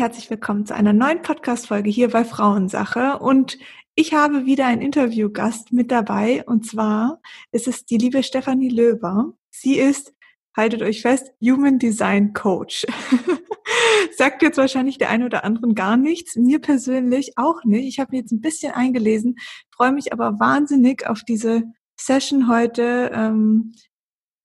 herzlich willkommen zu einer neuen Podcast-Folge hier bei Frauensache. Und ich habe wieder einen Interviewgast mit dabei und zwar ist es die liebe Stefanie Löber. Sie ist, haltet euch fest, Human Design Coach. Sagt jetzt wahrscheinlich der eine oder anderen gar nichts. Mir persönlich auch nicht. Ich habe mir jetzt ein bisschen eingelesen, freue mich aber wahnsinnig auf diese Session heute. Ähm,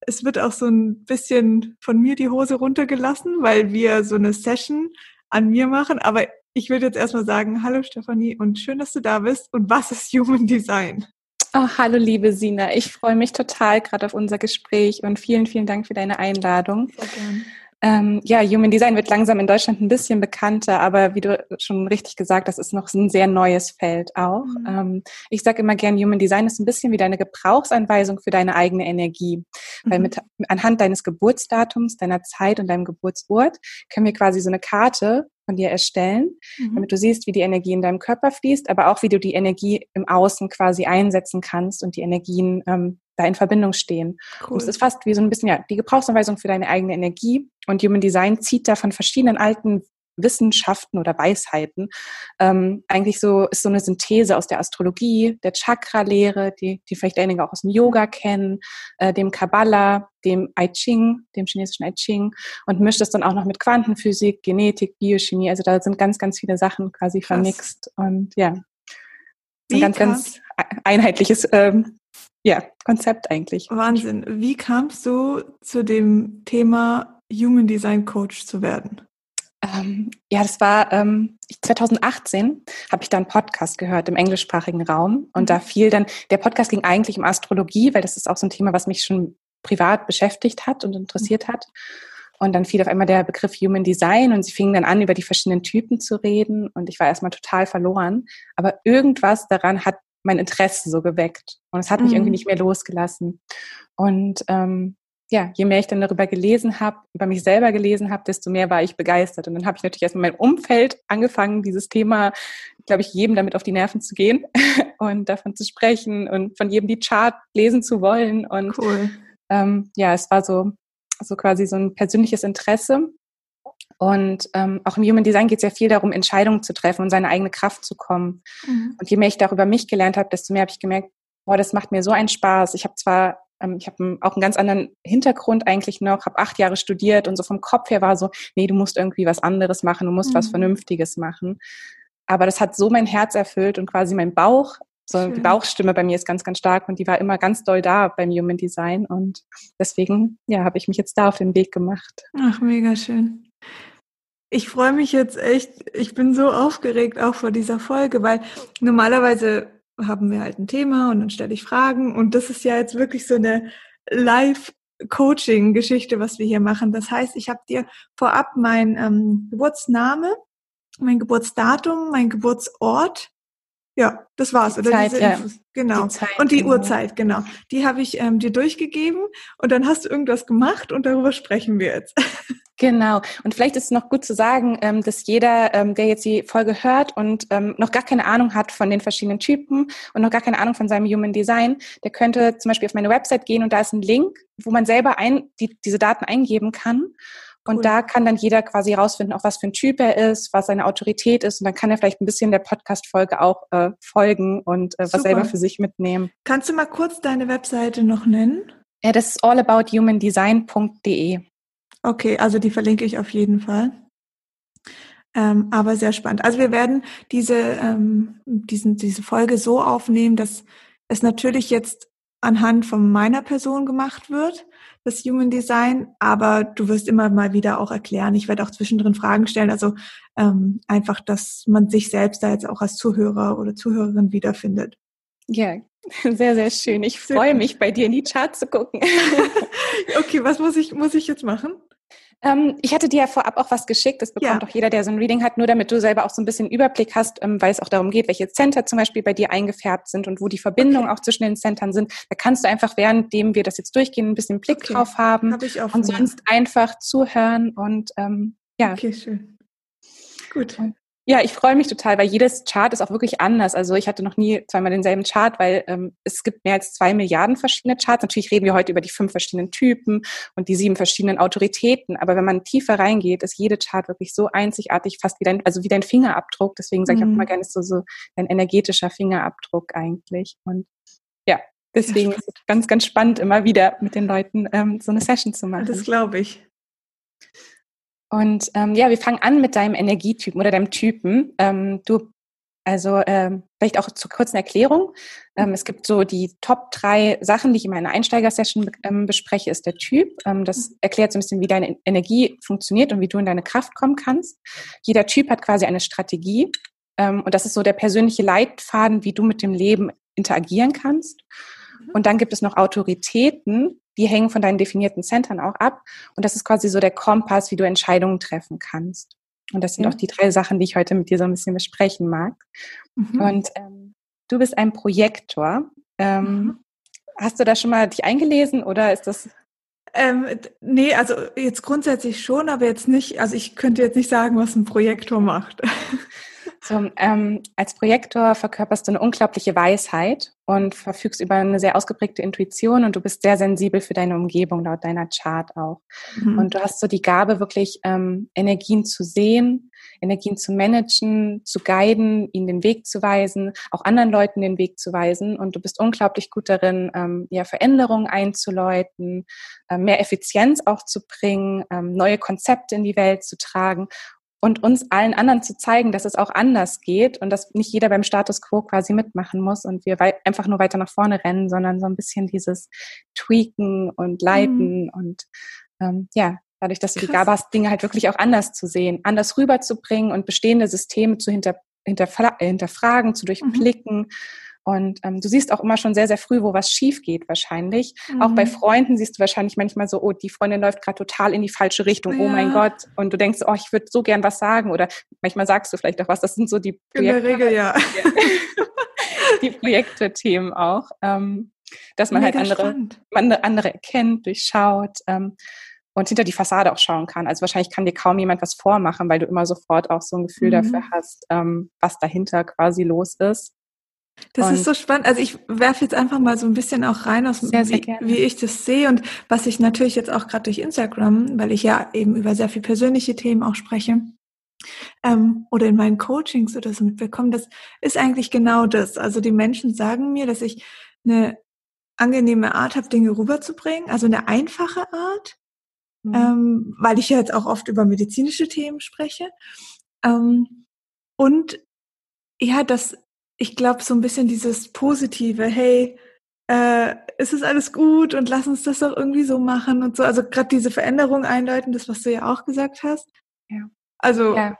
es wird auch so ein bisschen von mir die Hose runtergelassen, weil wir so eine Session an mir machen. Aber ich würde jetzt erstmal sagen, hallo Stefanie und schön, dass du da bist. Und was ist Human Design? Oh, hallo liebe Sina, ich freue mich total gerade auf unser Gespräch und vielen, vielen Dank für deine Einladung. Sehr gerne. Ähm, ja, Human Design wird langsam in Deutschland ein bisschen bekannter, aber wie du schon richtig gesagt hast, ist noch ein sehr neues Feld auch. Mhm. Ähm, ich sage immer gern, Human Design ist ein bisschen wie deine Gebrauchsanweisung für deine eigene Energie. Mhm. Weil mit, anhand deines Geburtsdatums, deiner Zeit und deinem Geburtsort können wir quasi so eine Karte von dir erstellen, mhm. damit du siehst, wie die Energie in deinem Körper fließt, aber auch wie du die Energie im Außen quasi einsetzen kannst und die Energien ähm, da in Verbindung stehen. Cool. Und es ist fast wie so ein bisschen ja die Gebrauchsanweisung für deine eigene Energie. Und Human Design zieht da von verschiedenen alten Wissenschaften oder Weisheiten. Ähm, eigentlich so ist so eine Synthese aus der Astrologie, der Chakra-Lehre, die, die vielleicht einige auch aus dem Yoga kennen, äh, dem Kabbalah, dem I Ching, dem chinesischen I Ching und mischt das dann auch noch mit Quantenphysik, Genetik, Biochemie. Also da sind ganz, ganz viele Sachen quasi vermixt und ja, ein ganz, ganz einheitliches ähm, ja, Konzept eigentlich. Wahnsinn. Wie kamst du zu dem Thema Human Design Coach zu werden? Ähm, ja, das war ähm, 2018 habe ich da einen Podcast gehört im englischsprachigen Raum und mhm. da fiel dann, der Podcast ging eigentlich um Astrologie, weil das ist auch so ein Thema, was mich schon privat beschäftigt hat und interessiert mhm. hat. Und dann fiel auf einmal der Begriff Human Design und sie fingen dann an, über die verschiedenen Typen zu reden und ich war erstmal total verloren. Aber irgendwas daran hat mein Interesse so geweckt. Und es hat mich mhm. irgendwie nicht mehr losgelassen. Und ähm, ja, je mehr ich dann darüber gelesen habe, über mich selber gelesen habe, desto mehr war ich begeistert. Und dann habe ich natürlich erstmal mein Umfeld angefangen, dieses Thema, glaube ich, jedem damit auf die Nerven zu gehen und davon zu sprechen und von jedem die Chart lesen zu wollen. Und cool. ähm, ja, es war so, so quasi so ein persönliches Interesse. Und ähm, auch im Human Design geht es ja viel darum, Entscheidungen zu treffen und seine eigene Kraft zu kommen. Mhm. Und je mehr ich darüber mich gelernt habe, desto mehr habe ich gemerkt, boah, das macht mir so einen Spaß. Ich habe zwar, ähm, ich habe auch einen ganz anderen Hintergrund eigentlich noch, habe acht Jahre studiert und so vom Kopf her war so, nee, du musst irgendwie was anderes machen, du musst mhm. was Vernünftiges machen. Aber das hat so mein Herz erfüllt und quasi mein Bauch so Schön. die Bauchstimme bei mir ist ganz, ganz stark und die war immer ganz doll da beim Human Design und deswegen, ja, habe ich mich jetzt da auf den Weg gemacht. Ach, mega schön. Ich freue mich jetzt echt, ich bin so aufgeregt auch vor dieser Folge, weil normalerweise haben wir halt ein Thema und dann stelle ich Fragen und das ist ja jetzt wirklich so eine Live-Coaching-Geschichte, was wir hier machen. Das heißt, ich habe dir vorab mein ähm, Geburtsname, mein Geburtsdatum, mein Geburtsort ja, das war's. Die oder Zeit, diese Infos. Ja. Genau. Die Zeit, und die genau. Uhrzeit, genau. Die habe ich ähm, dir durchgegeben und dann hast du irgendwas gemacht und darüber sprechen wir jetzt. Genau. Und vielleicht ist es noch gut zu sagen, ähm, dass jeder, ähm, der jetzt die Folge hört und ähm, noch gar keine Ahnung hat von den verschiedenen Typen und noch gar keine Ahnung von seinem Human Design, der könnte zum Beispiel auf meine Website gehen und da ist ein Link, wo man selber ein, die, diese Daten eingeben kann. Und da kann dann jeder quasi rausfinden, auch was für ein Typ er ist, was seine Autorität ist. Und dann kann er vielleicht ein bisschen der Podcast-Folge auch äh, folgen und äh, was selber für sich mitnehmen. Kannst du mal kurz deine Webseite noch nennen? Ja, das ist allabouthumandesign.de. Okay, also die verlinke ich auf jeden Fall. Ähm, aber sehr spannend. Also wir werden diese, ähm, diesen, diese Folge so aufnehmen, dass es natürlich jetzt anhand von meiner Person gemacht wird, das Human Design, aber du wirst immer mal wieder auch erklären. Ich werde auch zwischendrin Fragen stellen, also ähm, einfach, dass man sich selbst da jetzt auch als Zuhörer oder Zuhörerin wiederfindet. Ja, sehr, sehr schön. Ich freue mich, bei dir in die Charts zu gucken. okay, was muss ich, muss ich jetzt machen? Ähm, ich hatte dir ja vorab auch was geschickt. Das bekommt ja. auch jeder, der so ein Reading hat, nur damit du selber auch so ein bisschen Überblick hast, ähm, weil es auch darum geht, welche Center zum Beispiel bei dir eingefärbt sind und wo die Verbindungen okay. auch zwischen den Centern sind. Da kannst du einfach, währenddem wir das jetzt durchgehen, ein bisschen Blick okay. drauf haben Hab ich auch und sonst einfach zuhören und ähm, ja. Okay, schön. Gut. Ja, ich freue mich total, weil jedes Chart ist auch wirklich anders. Also ich hatte noch nie zweimal denselben Chart, weil ähm, es gibt mehr als zwei Milliarden verschiedene Charts. Natürlich reden wir heute über die fünf verschiedenen Typen und die sieben verschiedenen Autoritäten. Aber wenn man tiefer reingeht, ist jede Chart wirklich so einzigartig, fast wie dein, also wie dein Fingerabdruck. Deswegen sage ich auch immer mhm. gerne, ist so, so ein energetischer Fingerabdruck eigentlich. Und ja, deswegen ja, ist es ganz, ganz spannend, immer wieder mit den Leuten ähm, so eine Session zu machen. Das glaube ich. Und ähm, ja, wir fangen an mit deinem Energietypen oder deinem Typen. Ähm, du, also ähm, vielleicht auch zur kurzen Erklärung. Ähm, es gibt so die Top drei Sachen, die ich in meiner Einsteigersession ähm, bespreche, ist der Typ. Ähm, das erklärt so ein bisschen, wie deine Energie funktioniert und wie du in deine Kraft kommen kannst. Jeder Typ hat quasi eine Strategie. Ähm, und das ist so der persönliche Leitfaden, wie du mit dem Leben interagieren kannst. Und dann gibt es noch Autoritäten, die hängen von deinen definierten Centern auch ab. Und das ist quasi so der Kompass, wie du Entscheidungen treffen kannst. Und das sind ja. auch die drei Sachen, die ich heute mit dir so ein bisschen besprechen mag. Mhm. Und ähm, du bist ein Projektor. Ähm, mhm. Hast du da schon mal dich eingelesen oder ist das ähm, nee, also jetzt grundsätzlich schon, aber jetzt nicht, also ich könnte jetzt nicht sagen, was ein Projektor macht. So, ähm, als Projektor verkörperst du eine unglaubliche Weisheit und verfügst über eine sehr ausgeprägte Intuition und du bist sehr sensibel für deine Umgebung, laut deiner Chart auch. Mhm. Und du hast so die Gabe, wirklich ähm, Energien zu sehen, Energien zu managen, zu guiden, ihnen den Weg zu weisen, auch anderen Leuten den Weg zu weisen. Und du bist unglaublich gut darin, ähm, ja, Veränderungen einzuläuten, äh, mehr Effizienz auch zu bringen, ähm, neue Konzepte in die Welt zu tragen und uns allen anderen zu zeigen, dass es auch anders geht und dass nicht jeder beim Status quo quasi mitmachen muss und wir einfach nur weiter nach vorne rennen, sondern so ein bisschen dieses Tweaken und Leiten mhm. und ähm, ja, dadurch, dass du Krass. die Gabe hast, Dinge halt wirklich auch anders zu sehen, anders rüberzubringen und bestehende Systeme zu hinter, hinterfra hinterfragen, zu mhm. durchblicken. Mhm und ähm, du siehst auch immer schon sehr, sehr früh, wo was schief geht wahrscheinlich. Mhm. Auch bei mhm. Freunden siehst du wahrscheinlich manchmal so, oh, die Freundin läuft gerade total in die falsche Richtung, ja. oh mein Gott. Und du denkst, oh, ich würde so gern was sagen. Oder manchmal sagst du vielleicht auch was. Das sind so die Projekte. In der Regel, ja. die Projekte-Themen auch. Ähm, dass man Mega halt andere, man andere erkennt, durchschaut. Ähm, und hinter die Fassade auch schauen kann. Also wahrscheinlich kann dir kaum jemand was vormachen, weil du immer sofort auch so ein Gefühl mhm. dafür hast, ähm, was dahinter quasi los ist. Das und ist so spannend. Also ich werfe jetzt einfach mal so ein bisschen auch rein, aus, sehr, sehr wie, wie, ich das sehe und was ich natürlich jetzt auch gerade durch Instagram, weil ich ja eben über sehr viel persönliche Themen auch spreche, ähm, oder in meinen Coachings oder so mitbekomme, das ist eigentlich genau das. Also die Menschen sagen mir, dass ich eine angenehme Art habe, Dinge rüberzubringen, also eine einfache Art, mhm. ähm, weil ich ja jetzt auch oft über medizinische Themen spreche. Ähm, und ja, dass ich glaube, so ein bisschen dieses Positive, hey, äh, ist es alles gut und lass uns das doch irgendwie so machen und so. Also gerade diese Veränderung einleiten, das, was du ja auch gesagt hast. Ja. Also. Ja.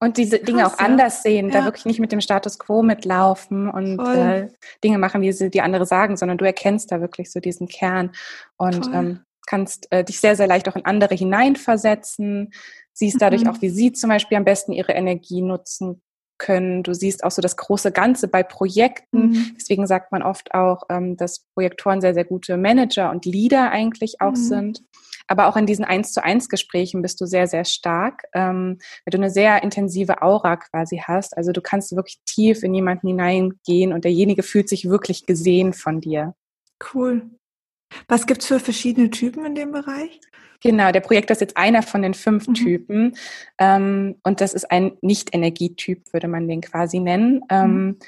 Und diese Dinge krass, auch anders sehen, ja. da wirklich nicht mit dem Status quo mitlaufen und äh, Dinge machen, wie sie die andere sagen, sondern du erkennst da wirklich so diesen Kern und ähm, kannst äh, dich sehr, sehr leicht auch in andere hineinversetzen, siehst dadurch mhm. auch, wie sie zum Beispiel am besten ihre Energie nutzen können. Du siehst auch so das große Ganze bei Projekten. Mhm. Deswegen sagt man oft auch, ähm, dass Projektoren sehr, sehr gute Manager und Leader eigentlich auch mhm. sind. Aber auch in diesen eins zu eins Gesprächen bist du sehr, sehr stark, ähm, weil du eine sehr intensive Aura quasi hast. Also du kannst wirklich tief in jemanden hineingehen und derjenige fühlt sich wirklich gesehen von dir. Cool. Was gibt's für verschiedene Typen in dem Bereich? Genau, der Projektor ist jetzt einer von den fünf mhm. Typen. Ähm, und das ist ein Nicht-Energietyp, würde man den quasi nennen. Ähm, mhm.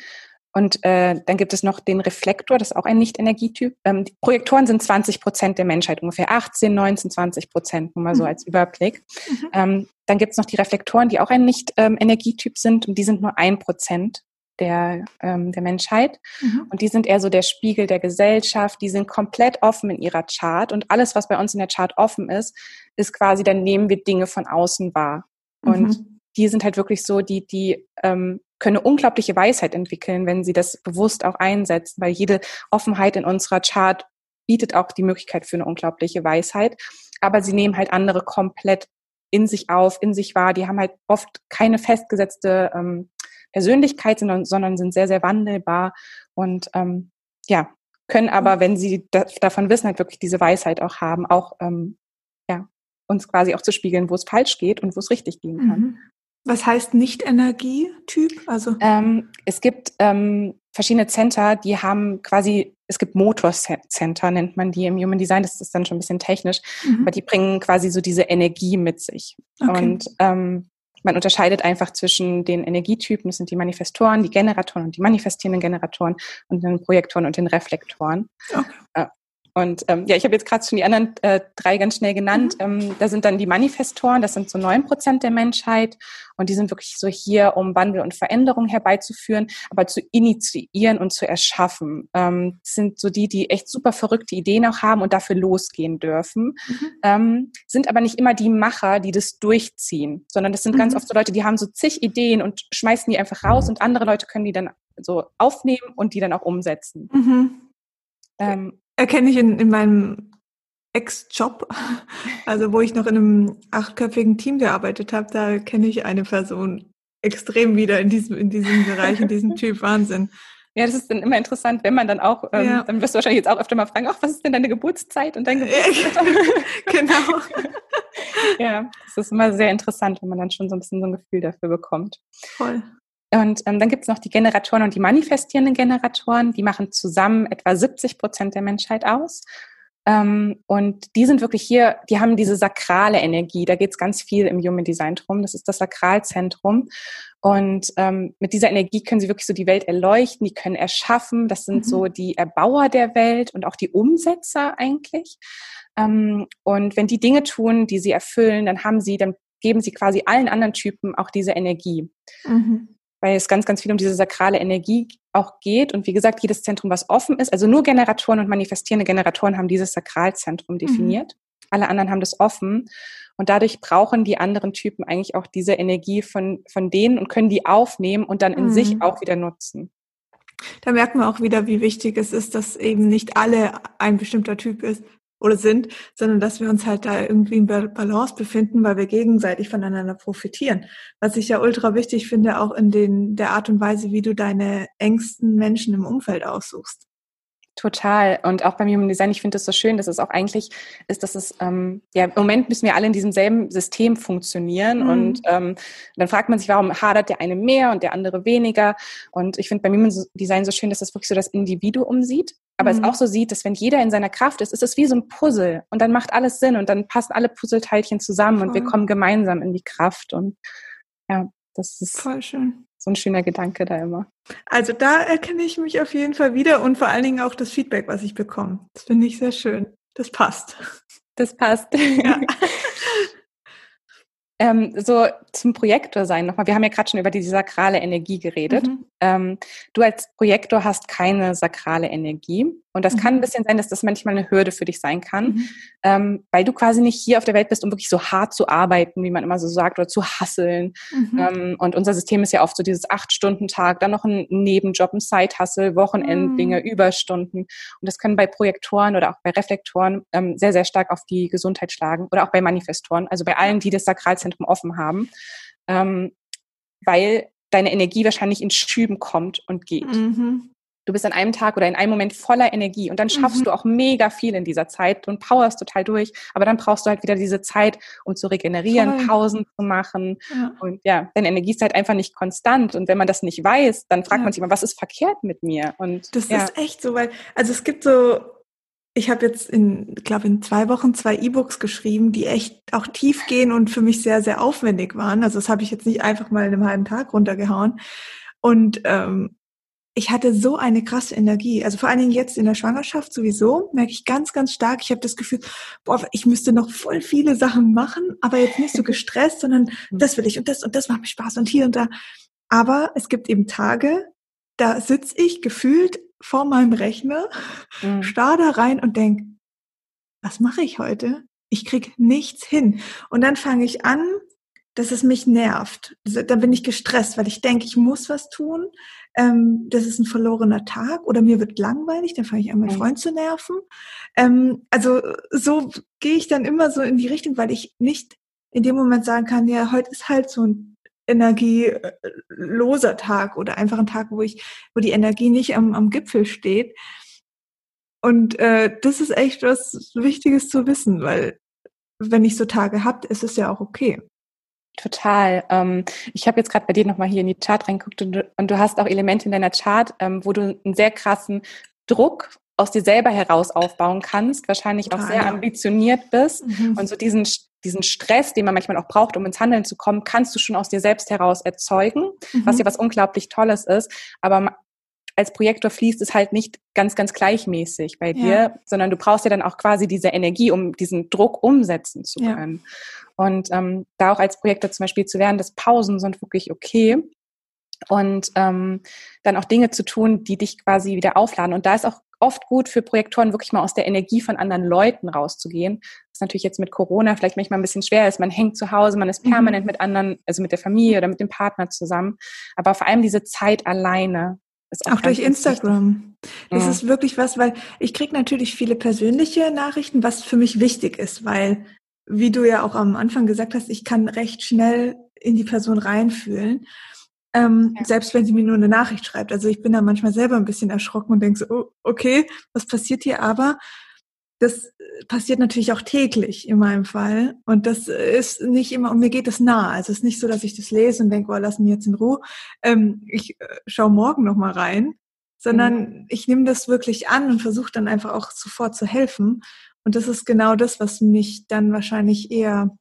Und äh, dann gibt es noch den Reflektor, das ist auch ein Nicht-Energietyp. Ähm, die Projektoren sind 20 Prozent der Menschheit, ungefähr 18, 19, 20 Prozent, nur mal so mhm. als Überblick. Mhm. Ähm, dann gibt es noch die Reflektoren, die auch ein Nicht-Energietyp sind und die sind nur ein Prozent der, ähm, der Menschheit. Mhm. Und die sind eher so der Spiegel der Gesellschaft. Die sind komplett offen in ihrer Chart. Und alles, was bei uns in der Chart offen ist, ist quasi, dann nehmen wir Dinge von außen wahr. Und mhm. die sind halt wirklich so, die, die ähm, können unglaubliche Weisheit entwickeln, wenn sie das bewusst auch einsetzen, weil jede Offenheit in unserer Chart bietet auch die Möglichkeit für eine unglaubliche Weisheit. Aber sie nehmen halt andere komplett in sich auf, in sich wahr. Die haben halt oft keine festgesetzte ähm, Persönlichkeit, sondern, sondern sind sehr, sehr wandelbar und ähm, ja, können aber, mhm. wenn sie da, davon wissen, halt wirklich diese Weisheit auch haben, auch ähm, ja, uns quasi auch zu spiegeln, wo es falsch geht und wo es richtig gehen kann. Mhm. Was heißt Nicht-Energietyp? Also ähm, es gibt ähm, verschiedene Center, die haben quasi, es gibt Motor-Center, nennt man die im Human Design, das ist dann schon ein bisschen technisch, mhm. aber die bringen quasi so diese Energie mit sich. Okay. Und ähm, man unterscheidet einfach zwischen den Energietypen, das sind die Manifestoren, die Generatoren und die manifestierenden Generatoren und den Projektoren und den Reflektoren. Okay. Und ähm, ja, ich habe jetzt gerade schon die anderen äh, drei ganz schnell genannt. Mhm. Ähm, da sind dann die Manifestoren, das sind so neun Prozent der Menschheit. Und die sind wirklich so hier, um Wandel und Veränderung herbeizuführen, aber zu initiieren und zu erschaffen. Ähm, das sind so die, die echt super verrückte Ideen auch haben und dafür losgehen dürfen. Mhm. Ähm, sind aber nicht immer die Macher, die das durchziehen, sondern das sind mhm. ganz oft so Leute, die haben so zig Ideen und schmeißen die einfach raus und andere Leute können die dann so aufnehmen und die dann auch umsetzen. Mhm. Ähm, erkenne ich in, in meinem Ex-Job, also wo ich noch in einem achtköpfigen Team gearbeitet habe, da kenne ich eine Person extrem wieder in diesem, in diesem Bereich, in diesem Typ Wahnsinn. Ja, das ist dann immer interessant, wenn man dann auch, ähm, ja. dann wirst du wahrscheinlich jetzt auch öfter mal fragen, ach, was ist denn deine Geburtszeit und dein Geburtstag? genau. ja, das ist immer sehr interessant, wenn man dann schon so ein bisschen so ein Gefühl dafür bekommt. Voll. Und ähm, dann gibt es noch die Generatoren und die manifestierenden Generatoren, die machen zusammen etwa 70 Prozent der Menschheit aus. Ähm, und die sind wirklich hier, die haben diese sakrale Energie. Da geht es ganz viel im Human Design drum. Das ist das Sakralzentrum. Und ähm, mit dieser Energie können sie wirklich so die Welt erleuchten, die können erschaffen. Das sind mhm. so die Erbauer der Welt und auch die Umsetzer eigentlich. Ähm, und wenn die Dinge tun, die sie erfüllen, dann haben sie, dann geben sie quasi allen anderen Typen auch diese Energie. Mhm weil es ganz, ganz viel um diese sakrale Energie auch geht. Und wie gesagt, jedes Zentrum, was offen ist, also nur Generatoren und manifestierende Generatoren haben dieses Sakralzentrum mhm. definiert. Mhm. Alle anderen haben das offen. Und dadurch brauchen die anderen Typen eigentlich auch diese Energie von, von denen und können die aufnehmen und dann in mhm. sich auch wieder nutzen. Da merken wir auch wieder, wie wichtig es ist, dass eben nicht alle ein bestimmter Typ ist, oder sind, sondern dass wir uns halt da irgendwie in Balance befinden, weil wir gegenseitig voneinander profitieren. Was ich ja ultra wichtig finde, auch in den, der Art und Weise, wie du deine engsten Menschen im Umfeld aussuchst. Total. Und auch beim Human Design, ich finde es so schön, dass es auch eigentlich ist, dass es, ähm, ja, im Moment müssen wir alle in diesem selben System funktionieren. Mhm. Und ähm, dann fragt man sich, warum hadert der eine mehr und der andere weniger? Und ich finde beim Human Design so schön, dass es wirklich so das Individuum sieht, aber mhm. es auch so sieht, dass wenn jeder in seiner Kraft ist, ist es wie so ein Puzzle und dann macht alles Sinn und dann passen alle Puzzleteilchen zusammen Voll. und wir kommen gemeinsam in die Kraft. Und ja, das ist voll schön so ein schöner Gedanke da immer. Also da erkenne ich mich auf jeden Fall wieder und vor allen Dingen auch das Feedback, was ich bekomme. Das finde ich sehr schön. Das passt. Das passt. Ja. Ähm, so zum Projektor sein nochmal. Wir haben ja gerade schon über die sakrale Energie geredet. Mhm. Ähm, du als Projektor hast keine sakrale Energie. Und das mhm. kann ein bisschen sein, dass das manchmal eine Hürde für dich sein kann, mhm. ähm, weil du quasi nicht hier auf der Welt bist, um wirklich so hart zu arbeiten, wie man immer so sagt, oder zu hasseln. Mhm. Ähm, und unser System ist ja oft so dieses Acht-Stunden-Tag, dann noch ein Nebenjob, ein Side-Hustle, Wochenenddinge, mhm. Überstunden. Und das können bei Projektoren oder auch bei Reflektoren ähm, sehr, sehr stark auf die Gesundheit schlagen oder auch bei Manifestoren, also bei allen, die das Sakralzentrum offen haben, ähm, weil deine Energie wahrscheinlich in Schüben kommt und geht. Mhm du bist an einem Tag oder in einem Moment voller Energie und dann schaffst mhm. du auch mega viel in dieser Zeit und powerst total durch, aber dann brauchst du halt wieder diese Zeit, um zu regenerieren, Voll. Pausen zu machen ja. und ja, deine Energie ist halt einfach nicht konstant und wenn man das nicht weiß, dann fragt ja. man sich immer, was ist verkehrt mit mir? Und das ja. ist echt so, weil also es gibt so ich habe jetzt in, glaube in zwei Wochen zwei E-Books geschrieben, die echt auch tief gehen und für mich sehr, sehr aufwendig waren. Also das habe ich jetzt nicht einfach mal in einem halben Tag runtergehauen. Und ähm, ich hatte so eine krasse Energie. Also vor allen Dingen jetzt in der Schwangerschaft sowieso merke ich ganz, ganz stark. Ich habe das Gefühl, boah, ich müsste noch voll viele Sachen machen, aber jetzt nicht so gestresst, sondern das will ich und das und das macht mir Spaß und hier und da. Aber es gibt eben Tage, da sitze ich gefühlt vor meinem Rechner, mhm. starr da rein und denk, was mache ich heute? Ich krieg nichts hin. Und dann fange ich an, dass es mich nervt. Da bin ich gestresst, weil ich denke, ich muss was tun ähm, das ist ein verlorener Tag oder mir wird langweilig, dann fange ich an, meinen Freund zu nerven. Ähm, also so gehe ich dann immer so in die Richtung, weil ich nicht in dem Moment sagen kann, ja, heute ist halt so ein energieloser Tag oder einfach ein Tag, wo ich, wo die Energie nicht am, am Gipfel steht. Und äh, das ist echt was Wichtiges zu wissen, weil wenn ich so Tage habt, ist es ja auch okay. Total. Ähm, ich habe jetzt gerade bei dir nochmal hier in die Chart reingeguckt und, und, du hast auch Elemente in deiner Chart, ähm, wo du einen sehr krassen Druck aus dir selber heraus aufbauen kannst, wahrscheinlich auch sehr ambitioniert bist mhm. und so diesen diesen Stress, den man manchmal auch braucht, um ins Handeln zu kommen, kannst du schon aus dir selbst heraus erzeugen, mhm. was ja was unglaublich Tolles ist. Aber als Projektor fließt es halt nicht ganz, ganz gleichmäßig bei dir, ja. sondern du brauchst ja dann auch quasi diese Energie, um diesen Druck umsetzen zu können. Ja. Und ähm, da auch als Projektor zum Beispiel zu lernen, dass Pausen sind wirklich okay und ähm, dann auch Dinge zu tun, die dich quasi wieder aufladen. Und da ist auch oft gut für Projektoren, wirklich mal aus der Energie von anderen Leuten rauszugehen. Was natürlich jetzt mit Corona vielleicht manchmal ein bisschen schwer ist. Man hängt zu Hause, man ist mhm. permanent mhm. mit anderen, also mit der Familie oder mit dem Partner zusammen. Aber vor allem diese Zeit alleine. Ist auch, auch durch Instagram. Das ja. ist wirklich was, weil ich kriege natürlich viele persönliche Nachrichten, was für mich wichtig ist, weil, wie du ja auch am Anfang gesagt hast, ich kann recht schnell in die Person reinfühlen. Ähm, ja. Selbst wenn sie mir nur eine Nachricht schreibt. Also ich bin da manchmal selber ein bisschen erschrocken und denke so, oh, okay, was passiert hier? Aber das passiert natürlich auch täglich in meinem Fall. Und das ist nicht immer, und mir geht es nah. Also es ist nicht so, dass ich das lese und denke, oh, lass mich jetzt in Ruhe. Ähm, ich äh, schaue morgen nochmal rein, sondern mhm. ich nehme das wirklich an und versuche dann einfach auch sofort zu helfen. Und das ist genau das, was mich dann wahrscheinlich eher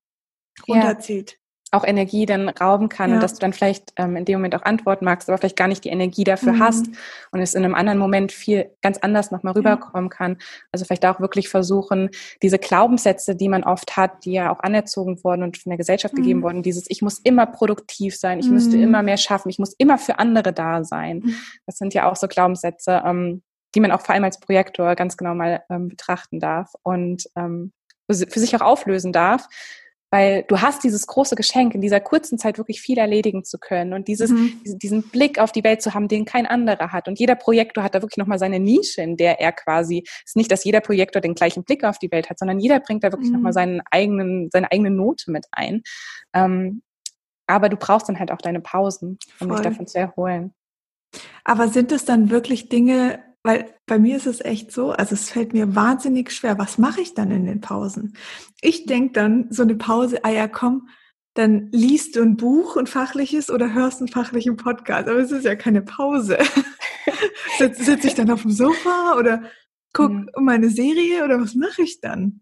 runterzieht auch Energie dann rauben kann ja. und dass du dann vielleicht ähm, in dem Moment auch antworten magst, aber vielleicht gar nicht die Energie dafür mhm. hast und es in einem anderen Moment viel ganz anders nochmal rüberkommen ja. kann. Also vielleicht auch wirklich versuchen, diese Glaubenssätze, die man oft hat, die ja auch anerzogen wurden und von der Gesellschaft mhm. gegeben wurden, dieses ich muss immer produktiv sein, ich mhm. müsste immer mehr schaffen, ich muss immer für andere da sein. Mhm. Das sind ja auch so Glaubenssätze, ähm, die man auch vor allem als Projektor ganz genau mal ähm, betrachten darf und ähm, für sich auch auflösen darf weil du hast dieses große Geschenk, in dieser kurzen Zeit wirklich viel erledigen zu können und dieses, mhm. diesen Blick auf die Welt zu haben, den kein anderer hat. Und jeder Projektor hat da wirklich nochmal seine Nische, in der er quasi, es ist nicht, dass jeder Projektor den gleichen Blick auf die Welt hat, sondern jeder bringt da wirklich mhm. nochmal seinen eigenen, seine eigene Note mit ein. Ähm, aber du brauchst dann halt auch deine Pausen, um Voll. dich davon zu erholen. Aber sind es dann wirklich Dinge, weil bei mir ist es echt so, also es fällt mir wahnsinnig schwer. Was mache ich dann in den Pausen? Ich denke dann, so eine Pause, ah ja, komm, dann liest du ein Buch, ein fachliches, oder hörst einen fachlichen Podcast. Aber es ist ja keine Pause. Sitze sitz ich dann auf dem Sofa oder guck hm. meine Serie oder was mache ich dann?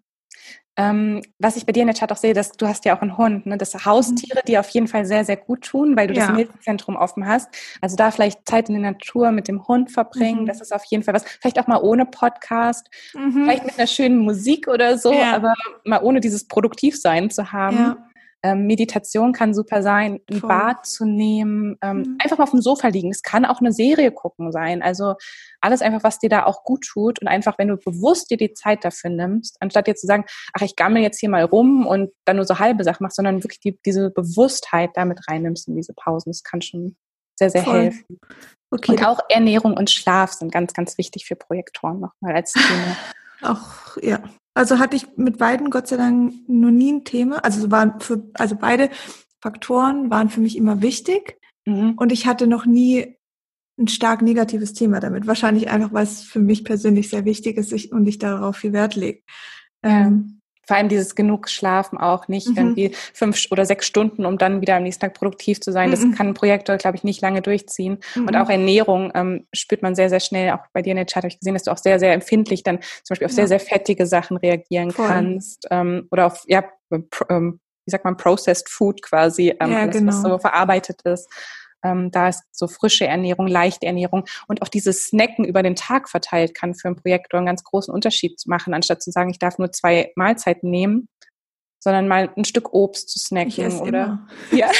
Ähm, was ich bei dir in der Chat auch sehe, dass du hast ja auch einen Hund, ne? Das Haustiere, die auf jeden Fall sehr, sehr gut tun, weil du ja. das Milchzentrum offen hast. Also da vielleicht Zeit in der Natur mit dem Hund verbringen, mhm. das ist auf jeden Fall was. Vielleicht auch mal ohne Podcast, mhm. vielleicht mit einer schönen Musik oder so, ja. aber mal ohne dieses Produktivsein zu haben. Ja. Ähm, Meditation kann super sein, ein Voll. Bad zu nehmen, ähm, mhm. einfach mal auf dem Sofa liegen. Es kann auch eine Serie gucken sein. Also alles einfach, was dir da auch gut tut und einfach, wenn du bewusst dir die Zeit dafür nimmst, anstatt dir zu sagen, ach, ich gammel jetzt hier mal rum und dann nur so halbe Sachen machst, sondern wirklich die, diese Bewusstheit damit reinnimmst in diese Pausen. Das kann schon sehr, sehr Voll. helfen. Okay. Und auch Ernährung und Schlaf sind ganz, ganz wichtig für Projektoren nochmal als Thema. Auch, ja, also hatte ich mit beiden Gott sei Dank noch nie ein Thema. Also waren für, also beide Faktoren waren für mich immer wichtig. Mhm. Und ich hatte noch nie ein stark negatives Thema damit. Wahrscheinlich einfach, weil es für mich persönlich sehr wichtig ist und ich darauf viel Wert lege. Ja. Ähm, vor allem dieses genug Schlafen auch nicht mhm. irgendwie fünf oder sechs Stunden, um dann wieder am nächsten Tag produktiv zu sein. Das mhm. kann ein Projektor, glaube ich, nicht lange durchziehen. Mhm. Und auch Ernährung ähm, spürt man sehr, sehr schnell. Auch bei dir in der Chat habe ich gesehen, dass du auch sehr, sehr empfindlich dann zum Beispiel auf ja. sehr, sehr fettige Sachen reagieren Voll. kannst. Ähm, oder auf, ja, ähm, wie sagt man, Processed Food quasi, ähm, ja, genau. was so verarbeitet ist. Ähm, da ist so frische Ernährung, leichte Ernährung und auch dieses Snacken über den Tag verteilt kann für einen Projektor einen ganz großen Unterschied machen, anstatt zu sagen, ich darf nur zwei Mahlzeiten nehmen, sondern mal ein Stück Obst zu snacken oder immer. ja.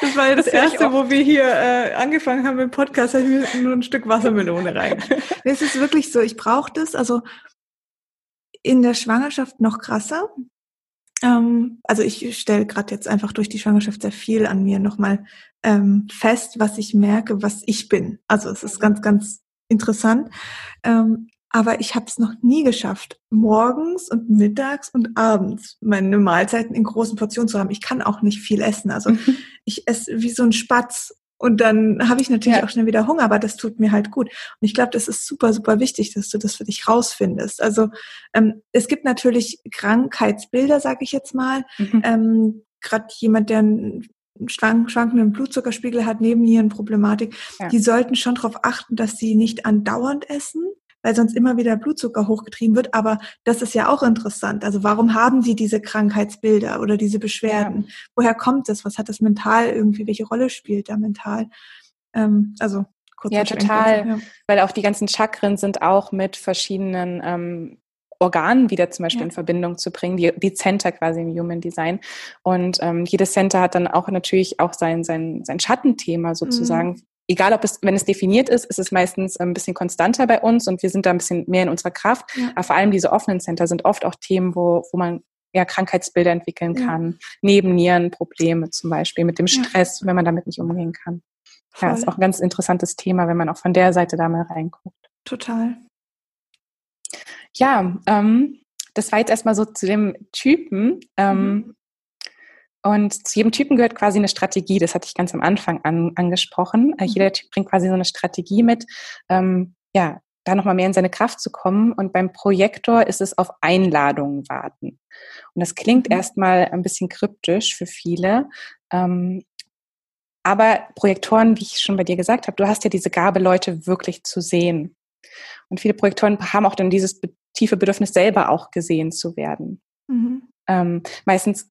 Das war ja das, das erste, wo wir hier äh, angefangen haben im Podcast, habe ich mir nur ein Stück Wassermelone rein. es ist wirklich so, ich brauche das, also in der Schwangerschaft noch krasser. Ähm, also ich stelle gerade jetzt einfach durch die Schwangerschaft sehr viel an mir nochmal ähm, fest, was ich merke, was ich bin. Also es ist ganz, ganz interessant. Ähm, aber ich habe es noch nie geschafft, morgens und mittags und abends meine Mahlzeiten in großen Portionen zu haben. Ich kann auch nicht viel essen. Also mhm. ich esse wie so ein Spatz und dann habe ich natürlich ja. auch schnell wieder Hunger, aber das tut mir halt gut. Und ich glaube, das ist super, super wichtig, dass du das für dich rausfindest. Also ähm, es gibt natürlich Krankheitsbilder, sage ich jetzt mal, mhm. ähm, gerade jemand, der schwankenden Blutzuckerspiegel hat, Nebennierenproblematik, ja. die sollten schon darauf achten, dass sie nicht andauernd essen, weil sonst immer wieder Blutzucker hochgetrieben wird. Aber das ist ja auch interessant. Also warum haben sie diese Krankheitsbilder oder diese Beschwerden? Ja. Woher kommt das? Was hat das mental irgendwie? Welche Rolle spielt da mental? Ähm, also kurz. Ja, total. Ja. Weil auch die ganzen Chakren sind auch mit verschiedenen ähm, Organen wieder zum Beispiel ja. in Verbindung zu bringen, die, die Center quasi im Human Design. Und ähm, jedes Center hat dann auch natürlich auch sein, sein, sein Schattenthema sozusagen. Mhm egal ob es, wenn es definiert ist, ist es meistens ein bisschen konstanter bei uns und wir sind da ein bisschen mehr in unserer Kraft. Ja. Aber vor allem diese offenen Center sind oft auch Themen, wo, wo man ja Krankheitsbilder entwickeln kann. Ja. Nebennierenprobleme zum Beispiel mit dem Stress, ja. wenn man damit nicht umgehen kann. Voll. Ja, ist auch ein ganz interessantes Thema, wenn man auch von der Seite da mal reinguckt. Total. Ja, ähm, das war jetzt erstmal so zu dem Typen. Ähm, mhm. Und zu jedem Typen gehört quasi eine Strategie. Das hatte ich ganz am Anfang an, angesprochen. Äh, mhm. Jeder Typ bringt quasi so eine Strategie mit, ähm, ja, da nochmal mehr in seine Kraft zu kommen. Und beim Projektor ist es auf Einladungen warten. Und das klingt mhm. erstmal ein bisschen kryptisch für viele. Ähm, aber Projektoren, wie ich schon bei dir gesagt habe, du hast ja diese Gabe, Leute wirklich zu sehen. Und viele Projektoren haben auch dann dieses tiefe Bedürfnis, selber auch gesehen zu werden. Mhm. Ähm, meistens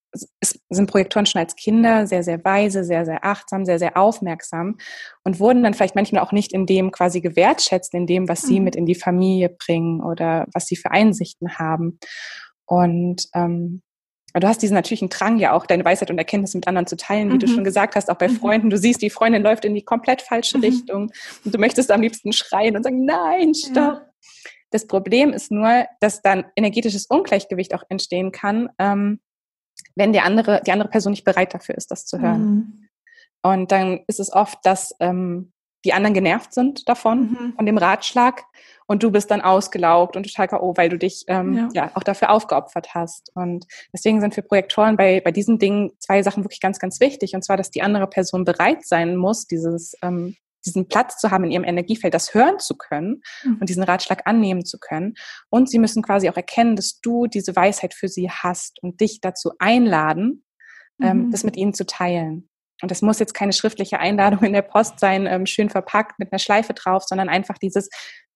sind Projektoren schon als Kinder sehr, sehr weise, sehr, sehr achtsam, sehr, sehr aufmerksam und wurden dann vielleicht manchmal auch nicht in dem quasi gewertschätzt, in dem, was sie mhm. mit in die Familie bringen oder was sie für Einsichten haben. Und ähm, du hast diesen natürlichen Drang ja auch, deine Weisheit und Erkenntnis mit anderen zu teilen, wie mhm. du schon gesagt hast, auch bei mhm. Freunden. Du siehst, die Freundin läuft in die komplett falsche mhm. Richtung und du möchtest am liebsten schreien und sagen, nein, stopp. Ja. Das Problem ist nur, dass dann energetisches Ungleichgewicht auch entstehen kann, ähm, wenn der andere, die andere Person nicht bereit dafür ist, das zu hören. Mhm. Und dann ist es oft, dass ähm, die anderen genervt sind davon, mhm. von dem Ratschlag und du bist dann ausgelaugt und total K.O., weil du dich ähm, ja. ja. auch dafür aufgeopfert hast. Und deswegen sind für Projektoren bei, bei diesen Dingen zwei Sachen wirklich ganz, ganz wichtig. Und zwar, dass die andere Person bereit sein muss, dieses ähm, diesen Platz zu haben in ihrem Energiefeld, das hören zu können mhm. und diesen Ratschlag annehmen zu können. Und sie müssen quasi auch erkennen, dass du diese Weisheit für sie hast und dich dazu einladen, ähm, mhm. das mit ihnen zu teilen. Und das muss jetzt keine schriftliche Einladung in der Post sein, ähm, schön verpackt mit einer Schleife drauf, sondern einfach dieses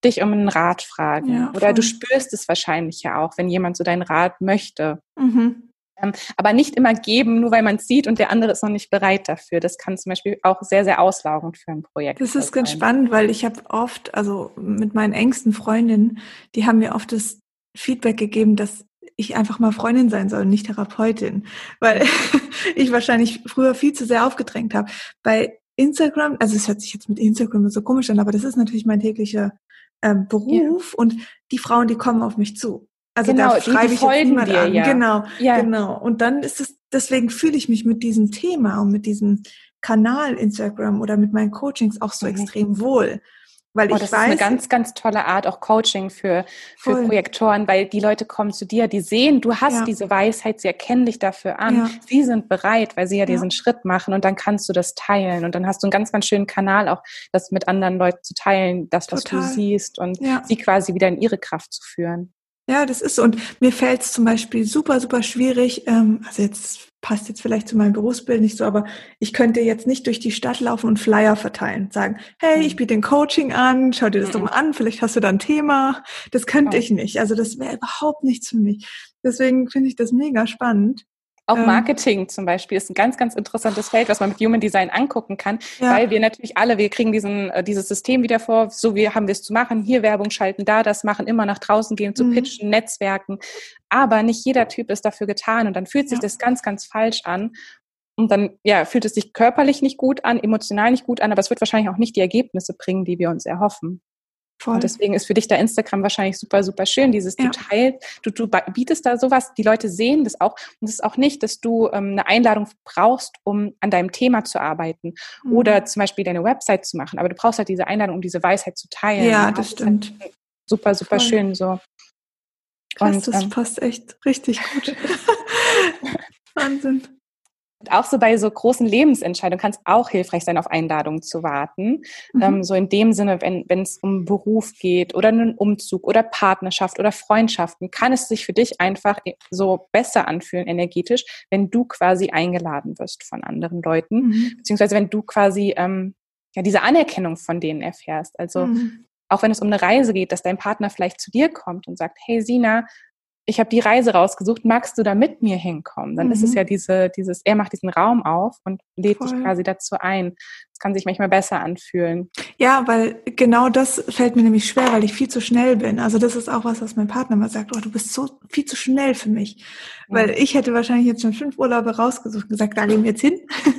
dich um einen Rat fragen. Ja, Oder du spürst es wahrscheinlich ja auch, wenn jemand so deinen Rat möchte. Mhm. Ähm, aber nicht immer geben, nur weil man es sieht und der andere ist noch nicht bereit dafür. Das kann zum Beispiel auch sehr, sehr auslaugend für ein Projekt Das ist sein. ganz spannend, weil ich habe oft, also mit meinen engsten Freundinnen, die haben mir oft das Feedback gegeben, dass ich einfach mal Freundin sein soll, nicht Therapeutin, weil ich wahrscheinlich früher viel zu sehr aufgedrängt habe. Bei Instagram, also es hört sich jetzt mit Instagram so komisch an, aber das ist natürlich mein täglicher ähm, Beruf ja. und die Frauen, die kommen auf mich zu. Also genau, da schreibe ich jetzt dir, an. Ja. Genau, ja. genau. Und dann ist es, deswegen fühle ich mich mit diesem Thema und mit diesem Kanal Instagram oder mit meinen Coachings auch so mhm. extrem wohl. Weil oh, ich das weiß, ist eine ganz, ganz tolle Art, auch Coaching für, für Projektoren, weil die Leute kommen zu dir, die sehen, du hast ja. diese Weisheit, sie erkennen dich dafür an, ja. sie sind bereit, weil sie ja, ja, diesen Schritt machen und dann kannst du das teilen und dann hast du einen ganz, ganz schönen Kanal auch, das mit anderen Leuten zu teilen, das, was Total. du siehst und sie quasi wieder in ihre Kraft zu führen. Ja, das ist so. Und mir fällt es zum Beispiel super, super schwierig. Ähm, also jetzt passt jetzt vielleicht zu meinem Berufsbild nicht so, aber ich könnte jetzt nicht durch die Stadt laufen und Flyer verteilen. Sagen, hey, ich mhm. biete ein Coaching an, schau dir das doch mhm. mal an, vielleicht hast du da ein Thema. Das könnte ich nicht. Also das wäre überhaupt nichts für mich. Deswegen finde ich das mega spannend. Auch ähm. Marketing zum Beispiel ist ein ganz, ganz interessantes Feld, was man mit Human Design angucken kann, ja. weil wir natürlich alle, wir kriegen diesen, äh, dieses System wieder vor, so wie haben wir es zu machen, hier Werbung schalten, da das machen, immer nach draußen gehen, zu mhm. pitchen, Netzwerken. Aber nicht jeder Typ ist dafür getan und dann fühlt sich ja. das ganz, ganz falsch an. Und dann ja, fühlt es sich körperlich nicht gut an, emotional nicht gut an, aber es wird wahrscheinlich auch nicht die Ergebnisse bringen, die wir uns erhoffen. Voll. Und deswegen ist für dich da Instagram wahrscheinlich super, super schön. Dieses ja. du teilst, du, du bietest da sowas, die Leute sehen das auch. Und es ist auch nicht, dass du ähm, eine Einladung brauchst, um an deinem Thema zu arbeiten mhm. oder zum Beispiel deine Website zu machen. Aber du brauchst halt diese Einladung, um diese Weisheit zu teilen. Ja, das stimmt. Halt super, super Voll. schön so. Krass, Und, das ähm, passt echt richtig gut. Wahnsinn. Auch so bei so großen Lebensentscheidungen kann es auch hilfreich sein, auf Einladungen zu warten. Mhm. Ähm, so in dem Sinne, wenn es um Beruf geht oder einen Umzug oder Partnerschaft oder Freundschaften, kann es sich für dich einfach so besser anfühlen energetisch, wenn du quasi eingeladen wirst von anderen Leuten, mhm. beziehungsweise wenn du quasi ähm, ja diese Anerkennung von denen erfährst. Also mhm. auch wenn es um eine Reise geht, dass dein Partner vielleicht zu dir kommt und sagt, hey Sina, ich habe die Reise rausgesucht, magst du da mit mir hinkommen? Dann mhm. ist es mhm. ja diese, dieses, er macht diesen Raum auf und lädt Voll. dich quasi dazu ein. Das kann sich manchmal besser anfühlen. Ja, weil genau das fällt mir nämlich schwer, weil ich viel zu schnell bin. Also das ist auch was, was mein Partner mal sagt, oh, du bist so viel zu schnell für mich. Ja. Weil ich hätte wahrscheinlich jetzt schon fünf Urlaube rausgesucht und gesagt, da gehen wir jetzt hin.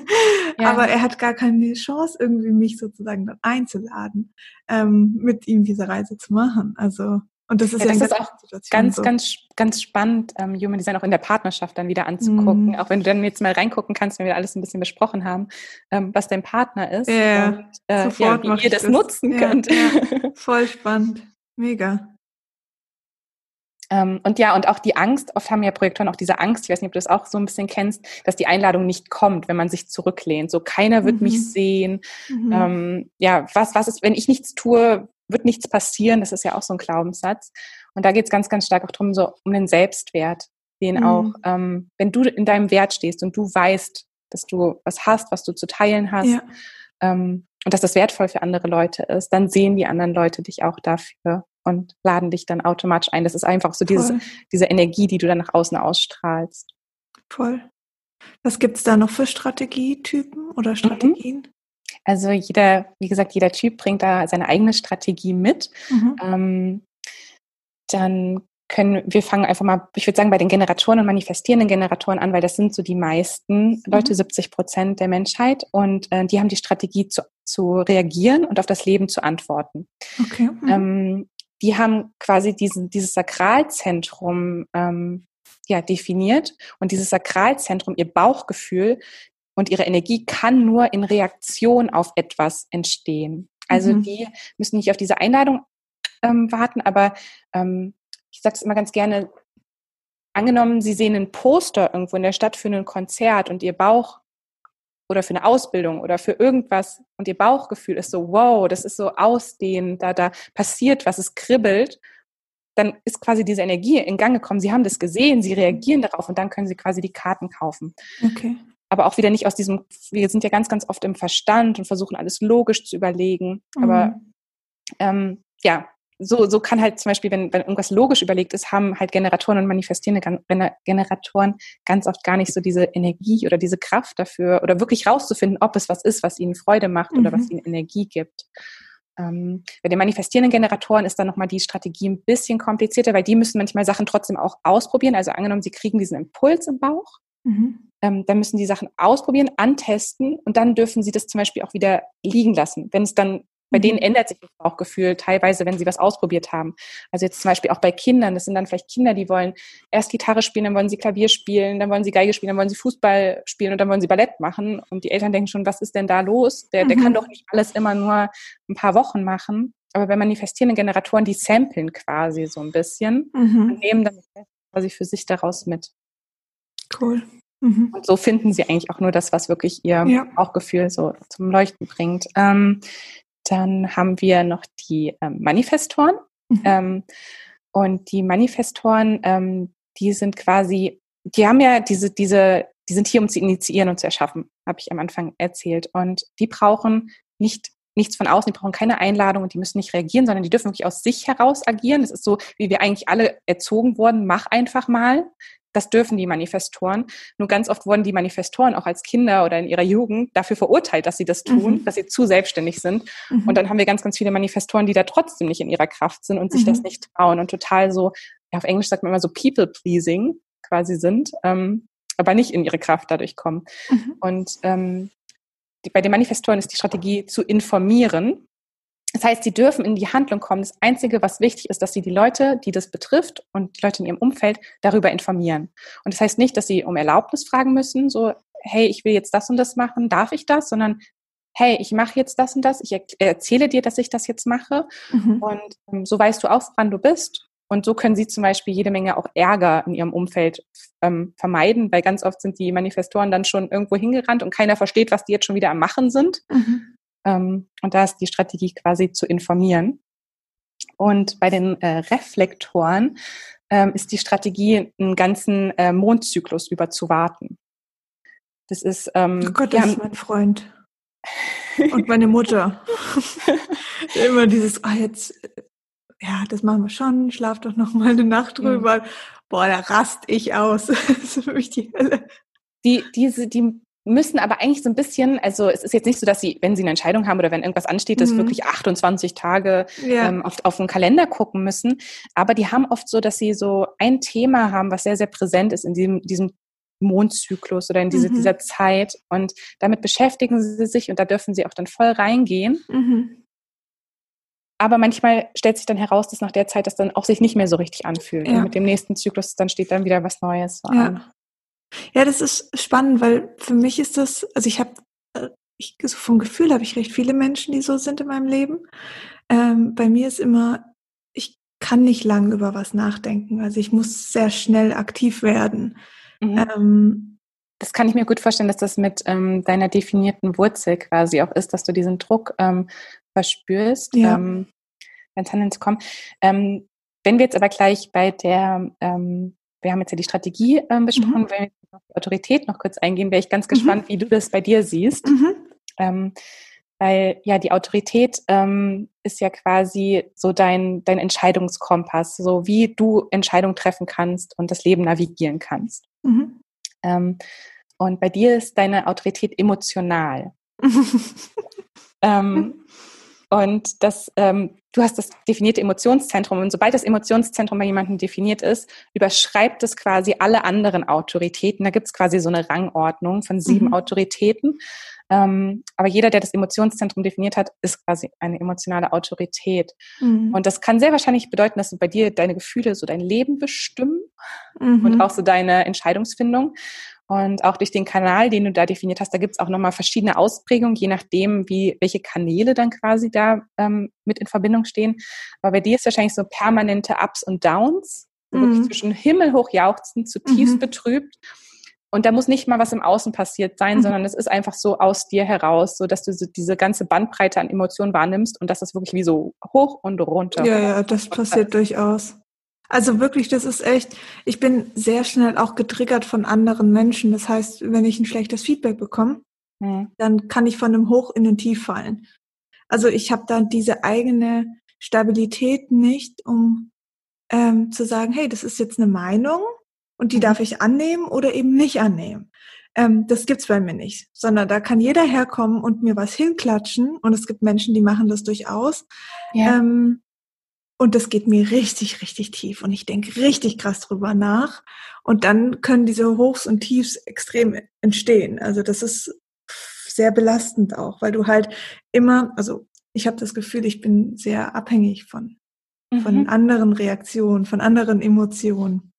Ja. Aber er hat gar keine Chance, irgendwie mich sozusagen dann einzuladen, ähm, mit ihm diese Reise zu machen. Also und das ist ja, ja das ist auch ganz, so. ganz, ganz spannend, ähm, Human Design auch in der Partnerschaft dann wieder anzugucken. Mm. Auch wenn du dann jetzt mal reingucken kannst, wenn wir alles ein bisschen besprochen haben, ähm, was dein Partner ist ja, und äh, ja, wie ihr das, das, nutzen ja, könnt. Voll spannend. Mega. Ähm, und ja, und auch die Angst, oft haben ja Projektoren auch diese Angst, ich weiß nicht, ob du das auch so ein bisschen kennst, dass die Einladung nicht kommt, wenn man sich zurücklehnt. So, keiner wird mhm. mich sehen. Mhm. Ähm, ja, was, was ist, wenn ich nichts tue, wird nichts passieren. Das ist ja auch so ein Glaubenssatz. Und da geht es ganz, ganz stark auch darum, so um den Selbstwert, den mhm. auch, ähm, wenn du in deinem Wert stehst und du weißt, dass du was hast, was du zu teilen hast, ja. ähm, und dass das wertvoll für andere Leute ist, dann sehen die anderen Leute dich auch dafür und laden dich dann automatisch ein. Das ist einfach so dieses, diese Energie, die du dann nach außen ausstrahlst. Voll. Was gibt es da noch für Strategietypen oder mhm. Strategien? Mhm. Also jeder, wie gesagt, jeder Typ bringt da seine eigene Strategie mit. Mhm. Ähm, dann können wir fangen einfach mal, ich würde sagen, bei den Generatoren und manifestierenden Generatoren an, weil das sind so die meisten Leute, mhm. 70 Prozent der Menschheit. Und äh, die haben die Strategie zu, zu reagieren und auf das Leben zu antworten. Okay. Mhm. Ähm, die haben quasi diesen, dieses Sakralzentrum ähm, ja, definiert und dieses Sakralzentrum, ihr Bauchgefühl, und ihre Energie kann nur in Reaktion auf etwas entstehen. Also mhm. die müssen nicht auf diese Einladung ähm, warten, aber ähm, ich sage es immer ganz gerne, angenommen, Sie sehen ein Poster irgendwo in der Stadt für ein Konzert und Ihr Bauch oder für eine Ausbildung oder für irgendwas und Ihr Bauchgefühl ist so, wow, das ist so ausdehnen, da, da passiert was, es kribbelt, dann ist quasi diese Energie in Gang gekommen. Sie haben das gesehen, Sie reagieren darauf und dann können Sie quasi die Karten kaufen. Okay aber auch wieder nicht aus diesem, wir sind ja ganz, ganz oft im Verstand und versuchen alles logisch zu überlegen. Mhm. Aber ähm, ja, so, so kann halt zum Beispiel, wenn, wenn irgendwas logisch überlegt ist, haben halt Generatoren und manifestierende Generatoren ganz oft gar nicht so diese Energie oder diese Kraft dafür oder wirklich rauszufinden, ob es was ist, was ihnen Freude macht mhm. oder was mhm. ihnen Energie gibt. Ähm, bei den manifestierenden Generatoren ist dann nochmal die Strategie ein bisschen komplizierter, weil die müssen manchmal Sachen trotzdem auch ausprobieren. Also angenommen, sie kriegen diesen Impuls im Bauch Mhm. Ähm, dann müssen die Sachen ausprobieren, antesten und dann dürfen sie das zum Beispiel auch wieder liegen lassen. Wenn es dann bei denen mhm. ändert sich das Bauchgefühl teilweise, wenn sie was ausprobiert haben. Also jetzt zum Beispiel auch bei Kindern, das sind dann vielleicht Kinder, die wollen erst Gitarre spielen, dann wollen sie Klavier spielen, dann wollen sie Geige spielen, dann wollen sie Fußball spielen und dann wollen sie Ballett machen. Und die Eltern denken schon, was ist denn da los? Der, der kann mhm. doch nicht alles immer nur ein paar Wochen machen. Aber wenn manifestierende Generatoren, die samplen quasi so ein bisschen mhm. und nehmen dann quasi für sich daraus mit. Cool. Mhm. Und so finden sie eigentlich auch nur das, was wirklich ihr ja. Bauchgefühl so zum Leuchten bringt. Ähm, dann haben wir noch die ähm, Manifestoren. Mhm. Ähm, und die Manifestoren, ähm, die sind quasi, die haben ja diese, diese, die sind hier, um zu initiieren und zu erschaffen, habe ich am Anfang erzählt. Und die brauchen nicht nichts von außen, die brauchen keine Einladung und die müssen nicht reagieren, sondern die dürfen wirklich aus sich heraus agieren. Das ist so, wie wir eigentlich alle erzogen wurden, mach einfach mal. Das dürfen die Manifestoren. Nur ganz oft wurden die Manifestoren auch als Kinder oder in ihrer Jugend dafür verurteilt, dass sie das tun, mhm. dass sie zu selbstständig sind. Mhm. Und dann haben wir ganz, ganz viele Manifestoren, die da trotzdem nicht in ihrer Kraft sind und sich mhm. das nicht trauen und total so, ja, auf Englisch sagt man immer so people-pleasing quasi sind, ähm, aber nicht in ihre Kraft dadurch kommen. Mhm. Und ähm, die, bei den Manifestoren ist die Strategie zu informieren das heißt, sie dürfen in die Handlung kommen. Das Einzige, was wichtig ist, dass sie die Leute, die das betrifft und die Leute in ihrem Umfeld darüber informieren. Und das heißt nicht, dass sie um Erlaubnis fragen müssen, so, hey, ich will jetzt das und das machen, darf ich das? Sondern, hey, ich mache jetzt das und das, ich erzähle dir, dass ich das jetzt mache. Mhm. Und ähm, so weißt du auch, woran du bist. Und so können sie zum Beispiel jede Menge auch Ärger in ihrem Umfeld ähm, vermeiden, weil ganz oft sind die Manifestoren dann schon irgendwo hingerannt und keiner versteht, was die jetzt schon wieder am Machen sind. Mhm. Ähm, und da ist die Strategie quasi zu informieren. Und bei den äh, Reflektoren ähm, ist die Strategie, einen ganzen äh, Mondzyklus über zu warten. Das ist. Ähm, oh Gott, das haben, ist mein Freund. Und meine Mutter. Immer dieses, oh, jetzt, ja, das machen wir schon, schlaf doch noch mal eine Nacht drüber. Mhm. Boah, da rast ich aus. das ist für mich die Hölle. Die, diese, die müssen aber eigentlich so ein bisschen, also es ist jetzt nicht so, dass sie, wenn sie eine Entscheidung haben oder wenn irgendwas ansteht, dass mhm. wirklich 28 Tage ja. ähm, auf, auf den Kalender gucken müssen. Aber die haben oft so, dass sie so ein Thema haben, was sehr, sehr präsent ist in diesem, diesem Mondzyklus oder in diese, mhm. dieser Zeit. Und damit beschäftigen sie sich und da dürfen sie auch dann voll reingehen. Mhm. Aber manchmal stellt sich dann heraus, dass nach der Zeit das dann auch sich nicht mehr so richtig anfühlt. Ja. Und mit dem nächsten Zyklus dann steht dann wieder was Neues so ja. an. Ja, das ist spannend, weil für mich ist das, also ich habe, äh, ich, so vom Gefühl habe ich recht viele Menschen, die so sind in meinem Leben. Ähm, bei mir ist immer, ich kann nicht lang über was nachdenken. Also ich muss sehr schnell aktiv werden. Mhm. Ähm, das kann ich mir gut vorstellen, dass das mit ähm, deiner definierten Wurzel quasi auch ist, dass du diesen Druck ähm, verspürst, ja. ähm, ins Handeln zu kommen. Ähm, wenn wir jetzt aber gleich bei der, ähm, wir haben jetzt ja die Strategie ähm, besprochen, mhm. wenn wir auf die Autorität noch kurz eingehen, wäre ich ganz mhm. gespannt, mhm. wie du das bei dir siehst. Mhm. Ähm, weil ja die Autorität ähm, ist ja quasi so dein, dein Entscheidungskompass, so wie du Entscheidungen treffen kannst und das Leben navigieren kannst. Mhm. Ähm, und bei dir ist deine Autorität emotional. ähm, und das, ähm, du hast das definierte Emotionszentrum. Und sobald das Emotionszentrum bei jemandem definiert ist, überschreibt es quasi alle anderen Autoritäten. Da gibt es quasi so eine Rangordnung von sieben mhm. Autoritäten. Ähm, aber jeder, der das Emotionszentrum definiert hat, ist quasi eine emotionale Autorität. Mhm. Und das kann sehr wahrscheinlich bedeuten, dass bei dir deine Gefühle so dein Leben bestimmen mhm. und auch so deine Entscheidungsfindung. Und auch durch den Kanal, den du da definiert hast, da gibt es auch nochmal verschiedene Ausprägungen, je nachdem, wie welche Kanäle dann quasi da ähm, mit in Verbindung stehen. Aber bei dir ist wahrscheinlich so permanente Ups und Downs, so mhm. wirklich zwischen himmelhoch jauchzend, zutiefst mhm. betrübt und da muss nicht mal was im Außen passiert sein, mhm. sondern es ist einfach so aus dir heraus, so dass du diese ganze Bandbreite an Emotionen wahrnimmst und das ist wirklich wie so hoch und runter. Ja, ja, das passiert durchaus. Also wirklich, das ist echt, ich bin sehr schnell auch getriggert von anderen Menschen. Das heißt, wenn ich ein schlechtes Feedback bekomme, mhm. dann kann ich von einem Hoch in den Tief fallen. Also ich habe dann diese eigene Stabilität nicht, um ähm, zu sagen, hey, das ist jetzt eine Meinung und die mhm. darf ich annehmen oder eben nicht annehmen. Ähm, das gibt's bei mir nicht, sondern da kann jeder herkommen und mir was hinklatschen und es gibt Menschen, die machen das durchaus. Ja. Ähm, und das geht mir richtig, richtig tief und ich denke richtig krass drüber nach. Und dann können diese Hochs und Tiefs extrem entstehen. Also das ist sehr belastend auch, weil du halt immer, also ich habe das Gefühl, ich bin sehr abhängig von, mhm. von anderen Reaktionen, von anderen Emotionen.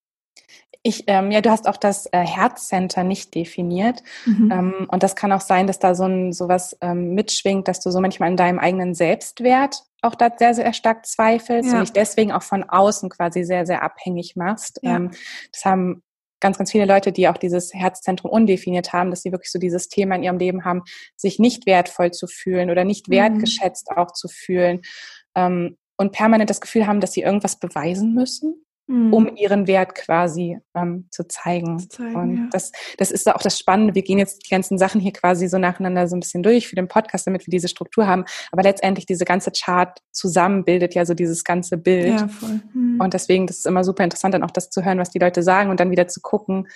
Ich, ähm, ja, du hast auch das äh, Herzcenter nicht definiert. Mhm. Ähm, und das kann auch sein, dass da so ein sowas ähm, mitschwingt, dass du so manchmal in deinem eigenen Selbstwert auch da sehr, sehr stark zweifelst ja. und dich deswegen auch von außen quasi sehr, sehr abhängig machst. Ja. Ähm, das haben ganz, ganz viele Leute, die auch dieses Herzzentrum undefiniert haben, dass sie wirklich so dieses Thema in ihrem Leben haben, sich nicht wertvoll zu fühlen oder nicht mhm. wertgeschätzt auch zu fühlen ähm, und permanent das Gefühl haben, dass sie irgendwas beweisen müssen mhm. um ihren Wert quasi ähm, zu zeigen. Zu zeigen und ja. das, das ist auch das Spannende. Wir gehen jetzt die ganzen Sachen hier quasi so nacheinander so ein bisschen durch für den Podcast, damit wir diese Struktur haben. Aber letztendlich diese ganze Chart zusammen bildet ja so dieses ganze Bild. Ja, voll. Mhm. Und deswegen, das ist immer super interessant, dann auch das zu hören, was die Leute sagen und dann wieder zu gucken,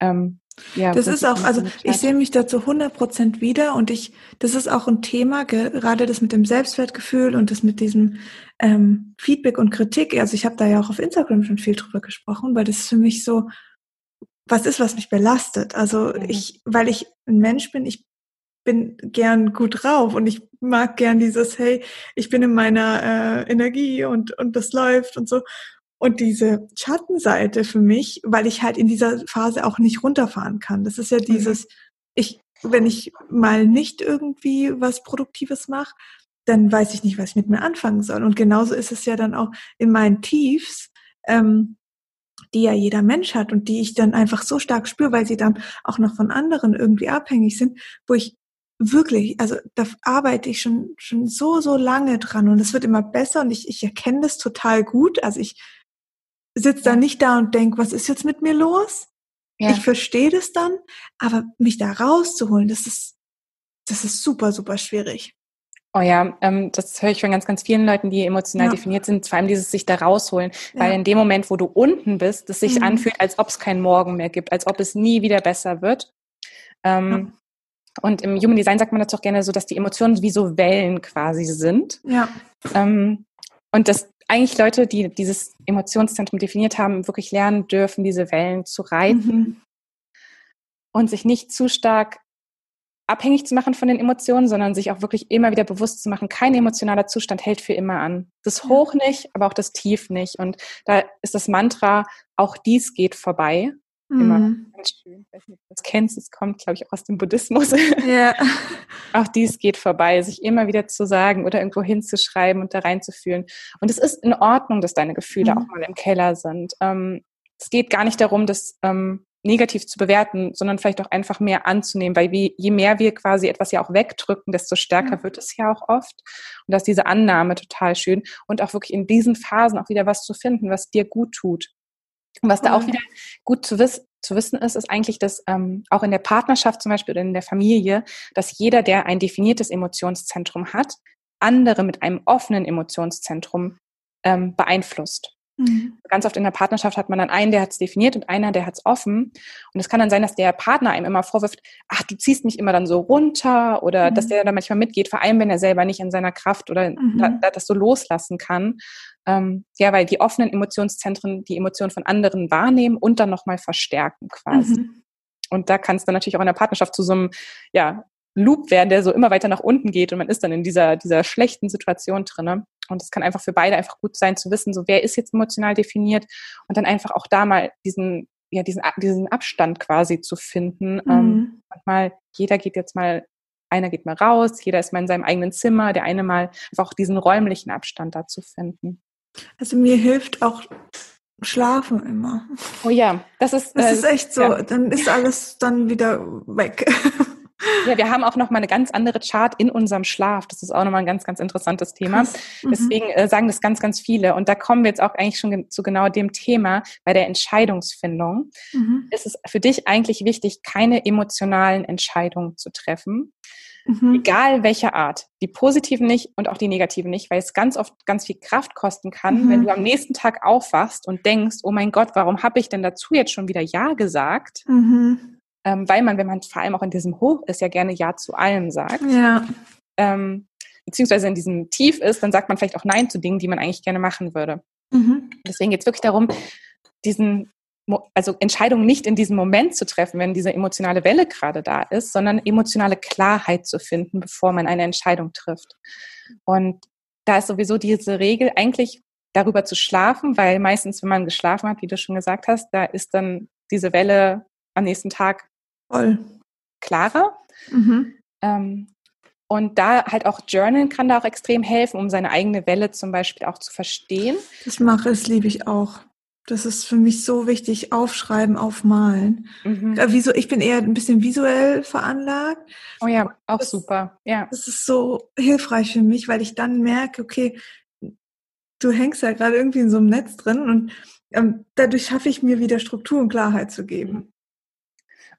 ähm, ja, das ist auch, also ich sehe mich da zu 100 Prozent wieder und ich, das ist auch ein Thema, gerade das mit dem Selbstwertgefühl und das mit diesem ähm, Feedback und Kritik. Also ich habe da ja auch auf Instagram schon viel drüber gesprochen, weil das für mich so was ist, was mich belastet. Also mhm. ich, weil ich ein Mensch bin, ich bin gern gut drauf und ich mag gern dieses, hey, ich bin in meiner äh, Energie und, und das läuft und so. Und diese Schattenseite für mich, weil ich halt in dieser Phase auch nicht runterfahren kann. Das ist ja mhm. dieses, ich, wenn ich mal nicht irgendwie was Produktives mache, dann weiß ich nicht, was ich mit mir anfangen soll. Und genauso ist es ja dann auch in meinen Tiefs. ähm, die ja jeder Mensch hat und die ich dann einfach so stark spüre, weil sie dann auch noch von anderen irgendwie abhängig sind, wo ich wirklich, also da arbeite ich schon, schon so, so lange dran und es wird immer besser und ich, ich erkenne das total gut. Also ich sitze da nicht da und denke, was ist jetzt mit mir los? Ja. Ich verstehe das dann, aber mich da rauszuholen, das ist, das ist super, super schwierig. Oh ja, ähm, das höre ich von ganz, ganz vielen Leuten, die emotional ja. definiert sind, vor allem dieses sich da rausholen, ja. weil in dem Moment, wo du unten bist, es sich mhm. anfühlt, als ob es keinen Morgen mehr gibt, als ob es nie wieder besser wird. Ähm. Und im Human Design sagt man das auch gerne so, dass die Emotionen wie so Wellen quasi sind. Ja. Ähm, und dass eigentlich Leute, die dieses Emotionszentrum definiert haben, wirklich lernen dürfen, diese Wellen zu reiten mhm. und sich nicht zu stark abhängig zu machen von den Emotionen, sondern sich auch wirklich immer wieder bewusst zu machen, kein emotionaler Zustand hält für immer an. Das Hoch nicht, aber auch das Tief nicht. Und da ist das Mantra, auch dies geht vorbei. Mhm. Immer ganz schön. Ich weiß nicht, ob du das kennst, es kommt, glaube ich, auch aus dem Buddhismus. Ja. auch dies geht vorbei, sich immer wieder zu sagen oder irgendwo hinzuschreiben und da reinzufühlen. Und es ist in Ordnung, dass deine Gefühle mhm. auch mal im Keller sind. Ähm, es geht gar nicht darum, dass ähm, negativ zu bewerten, sondern vielleicht auch einfach mehr anzunehmen, weil wie, je mehr wir quasi etwas ja auch wegdrücken, desto stärker mhm. wird es ja auch oft. Und dass diese Annahme total schön und auch wirklich in diesen Phasen auch wieder was zu finden, was dir gut tut. Und was da auch wieder gut zu, wiss zu wissen ist, ist eigentlich, dass ähm, auch in der Partnerschaft zum Beispiel oder in der Familie, dass jeder, der ein definiertes Emotionszentrum hat, andere mit einem offenen Emotionszentrum ähm, beeinflusst. Mhm. Ganz oft in der Partnerschaft hat man dann einen, der hat es definiert und einer, der hat es offen. Und es kann dann sein, dass der Partner einem immer vorwirft, ach, du ziehst mich immer dann so runter oder mhm. dass der dann manchmal mitgeht, vor allem wenn er selber nicht in seiner Kraft oder mhm. da, da das so loslassen kann. Ähm, ja, weil die offenen Emotionszentren die Emotionen von anderen wahrnehmen und dann nochmal verstärken quasi. Mhm. Und da kann es dann natürlich auch in der Partnerschaft zu so einem, ja, Loop werden, der so immer weiter nach unten geht und man ist dann in dieser, dieser schlechten Situation drinne. Und es kann einfach für beide einfach gut sein zu wissen, so wer ist jetzt emotional definiert und dann einfach auch da mal diesen, ja, diesen, diesen Abstand quasi zu finden. Mhm. Ähm, mal, jeder geht jetzt mal, einer geht mal raus, jeder ist mal in seinem eigenen Zimmer, der eine mal einfach auch diesen räumlichen Abstand da zu finden. Also mir hilft auch Schlafen immer. Oh ja, das ist. Das äh, ist echt so. Ja. Dann ist alles dann wieder weg. Ja, wir haben auch noch mal eine ganz andere Chart in unserem Schlaf. Das ist auch noch mal ein ganz, ganz interessantes Thema. Mhm. Deswegen äh, sagen das ganz, ganz viele. Und da kommen wir jetzt auch eigentlich schon zu genau dem Thema bei der Entscheidungsfindung. Mhm. Es ist für dich eigentlich wichtig, keine emotionalen Entscheidungen zu treffen. Mhm. Egal welcher Art. Die positiven nicht und auch die negativen nicht, weil es ganz oft ganz viel Kraft kosten kann, mhm. wenn du am nächsten Tag aufwachst und denkst, oh mein Gott, warum habe ich denn dazu jetzt schon wieder Ja gesagt? Mhm ähm, weil man, wenn man vor allem auch in diesem Hoch ist, ja gerne Ja zu allem sagt. Ja. Ähm, beziehungsweise in diesem Tief ist, dann sagt man vielleicht auch Nein zu Dingen, die man eigentlich gerne machen würde. Mhm. Deswegen geht es wirklich darum, diesen, also Entscheidungen nicht in diesem Moment zu treffen, wenn diese emotionale Welle gerade da ist, sondern emotionale Klarheit zu finden, bevor man eine Entscheidung trifft. Und da ist sowieso diese Regel eigentlich darüber zu schlafen, weil meistens, wenn man geschlafen hat, wie du schon gesagt hast, da ist dann diese Welle am nächsten Tag Voll. klarer. Mhm. Ähm, und da halt auch Journalen kann da auch extrem helfen, um seine eigene Welle zum Beispiel auch zu verstehen. Das mache ich, liebe ich auch. Das ist für mich so wichtig, aufschreiben, aufmalen. Mhm. Wieso, ich bin eher ein bisschen visuell veranlagt. Oh ja, auch das, super. Ja. Das ist so hilfreich für mich, weil ich dann merke, okay, du hängst ja gerade irgendwie in so einem Netz drin und ähm, dadurch schaffe ich mir wieder Struktur und Klarheit zu geben.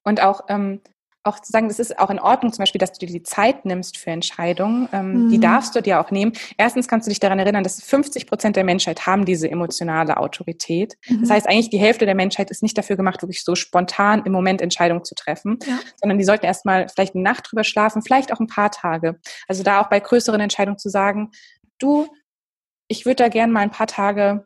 Und auch, ähm, auch zu sagen, das ist auch in Ordnung, zum Beispiel, dass du dir die Zeit nimmst für Entscheidungen. Ähm, mhm. Die darfst du dir auch nehmen. Erstens kannst du dich daran erinnern, dass 50 Prozent der Menschheit haben diese emotionale Autorität. Mhm. Das heißt, eigentlich die Hälfte der Menschheit ist nicht dafür gemacht, wirklich so spontan im Moment Entscheidungen zu treffen, ja. sondern die sollten erstmal vielleicht eine Nacht drüber schlafen, vielleicht auch ein paar Tage. Also da auch bei größeren Entscheidungen zu sagen, du, ich würde da gern mal ein paar Tage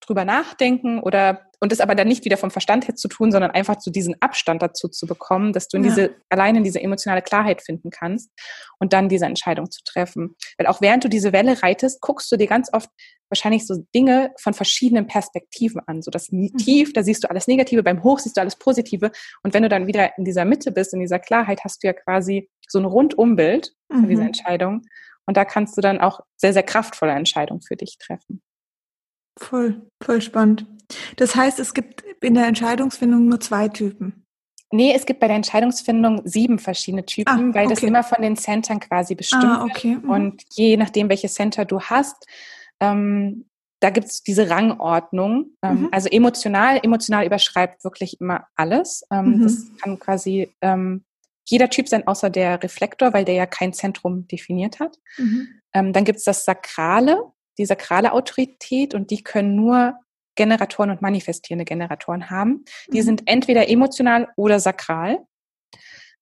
drüber nachdenken oder und das aber dann nicht wieder vom Verstand her zu tun, sondern einfach so diesen Abstand dazu zu bekommen, dass du in ja. diese, alleine in diese emotionale Klarheit finden kannst und dann diese Entscheidung zu treffen. Weil auch während du diese Welle reitest, guckst du dir ganz oft wahrscheinlich so Dinge von verschiedenen Perspektiven an. So das mhm. Tief, da siehst du alles Negative, beim Hoch siehst du alles Positive. Und wenn du dann wieder in dieser Mitte bist, in dieser Klarheit, hast du ja quasi so ein Rundumbild von mhm. dieser Entscheidung. Und da kannst du dann auch sehr, sehr kraftvolle Entscheidungen für dich treffen. Voll, voll spannend. Das heißt, es gibt in der Entscheidungsfindung nur zwei Typen. Nee, es gibt bei der Entscheidungsfindung sieben verschiedene Typen, ah, weil okay. das immer von den Centern quasi bestimmt ah, okay. Mhm. Und je nachdem, welche Center du hast, ähm, da gibt es diese Rangordnung. Ähm, mhm. Also emotional, emotional überschreibt wirklich immer alles. Ähm, mhm. Das kann quasi ähm, jeder Typ sein, außer der Reflektor, weil der ja kein Zentrum definiert hat. Mhm. Ähm, dann gibt es das Sakrale, die sakrale Autorität und die können nur Generatoren und manifestierende Generatoren haben. Die mhm. sind entweder emotional oder sakral.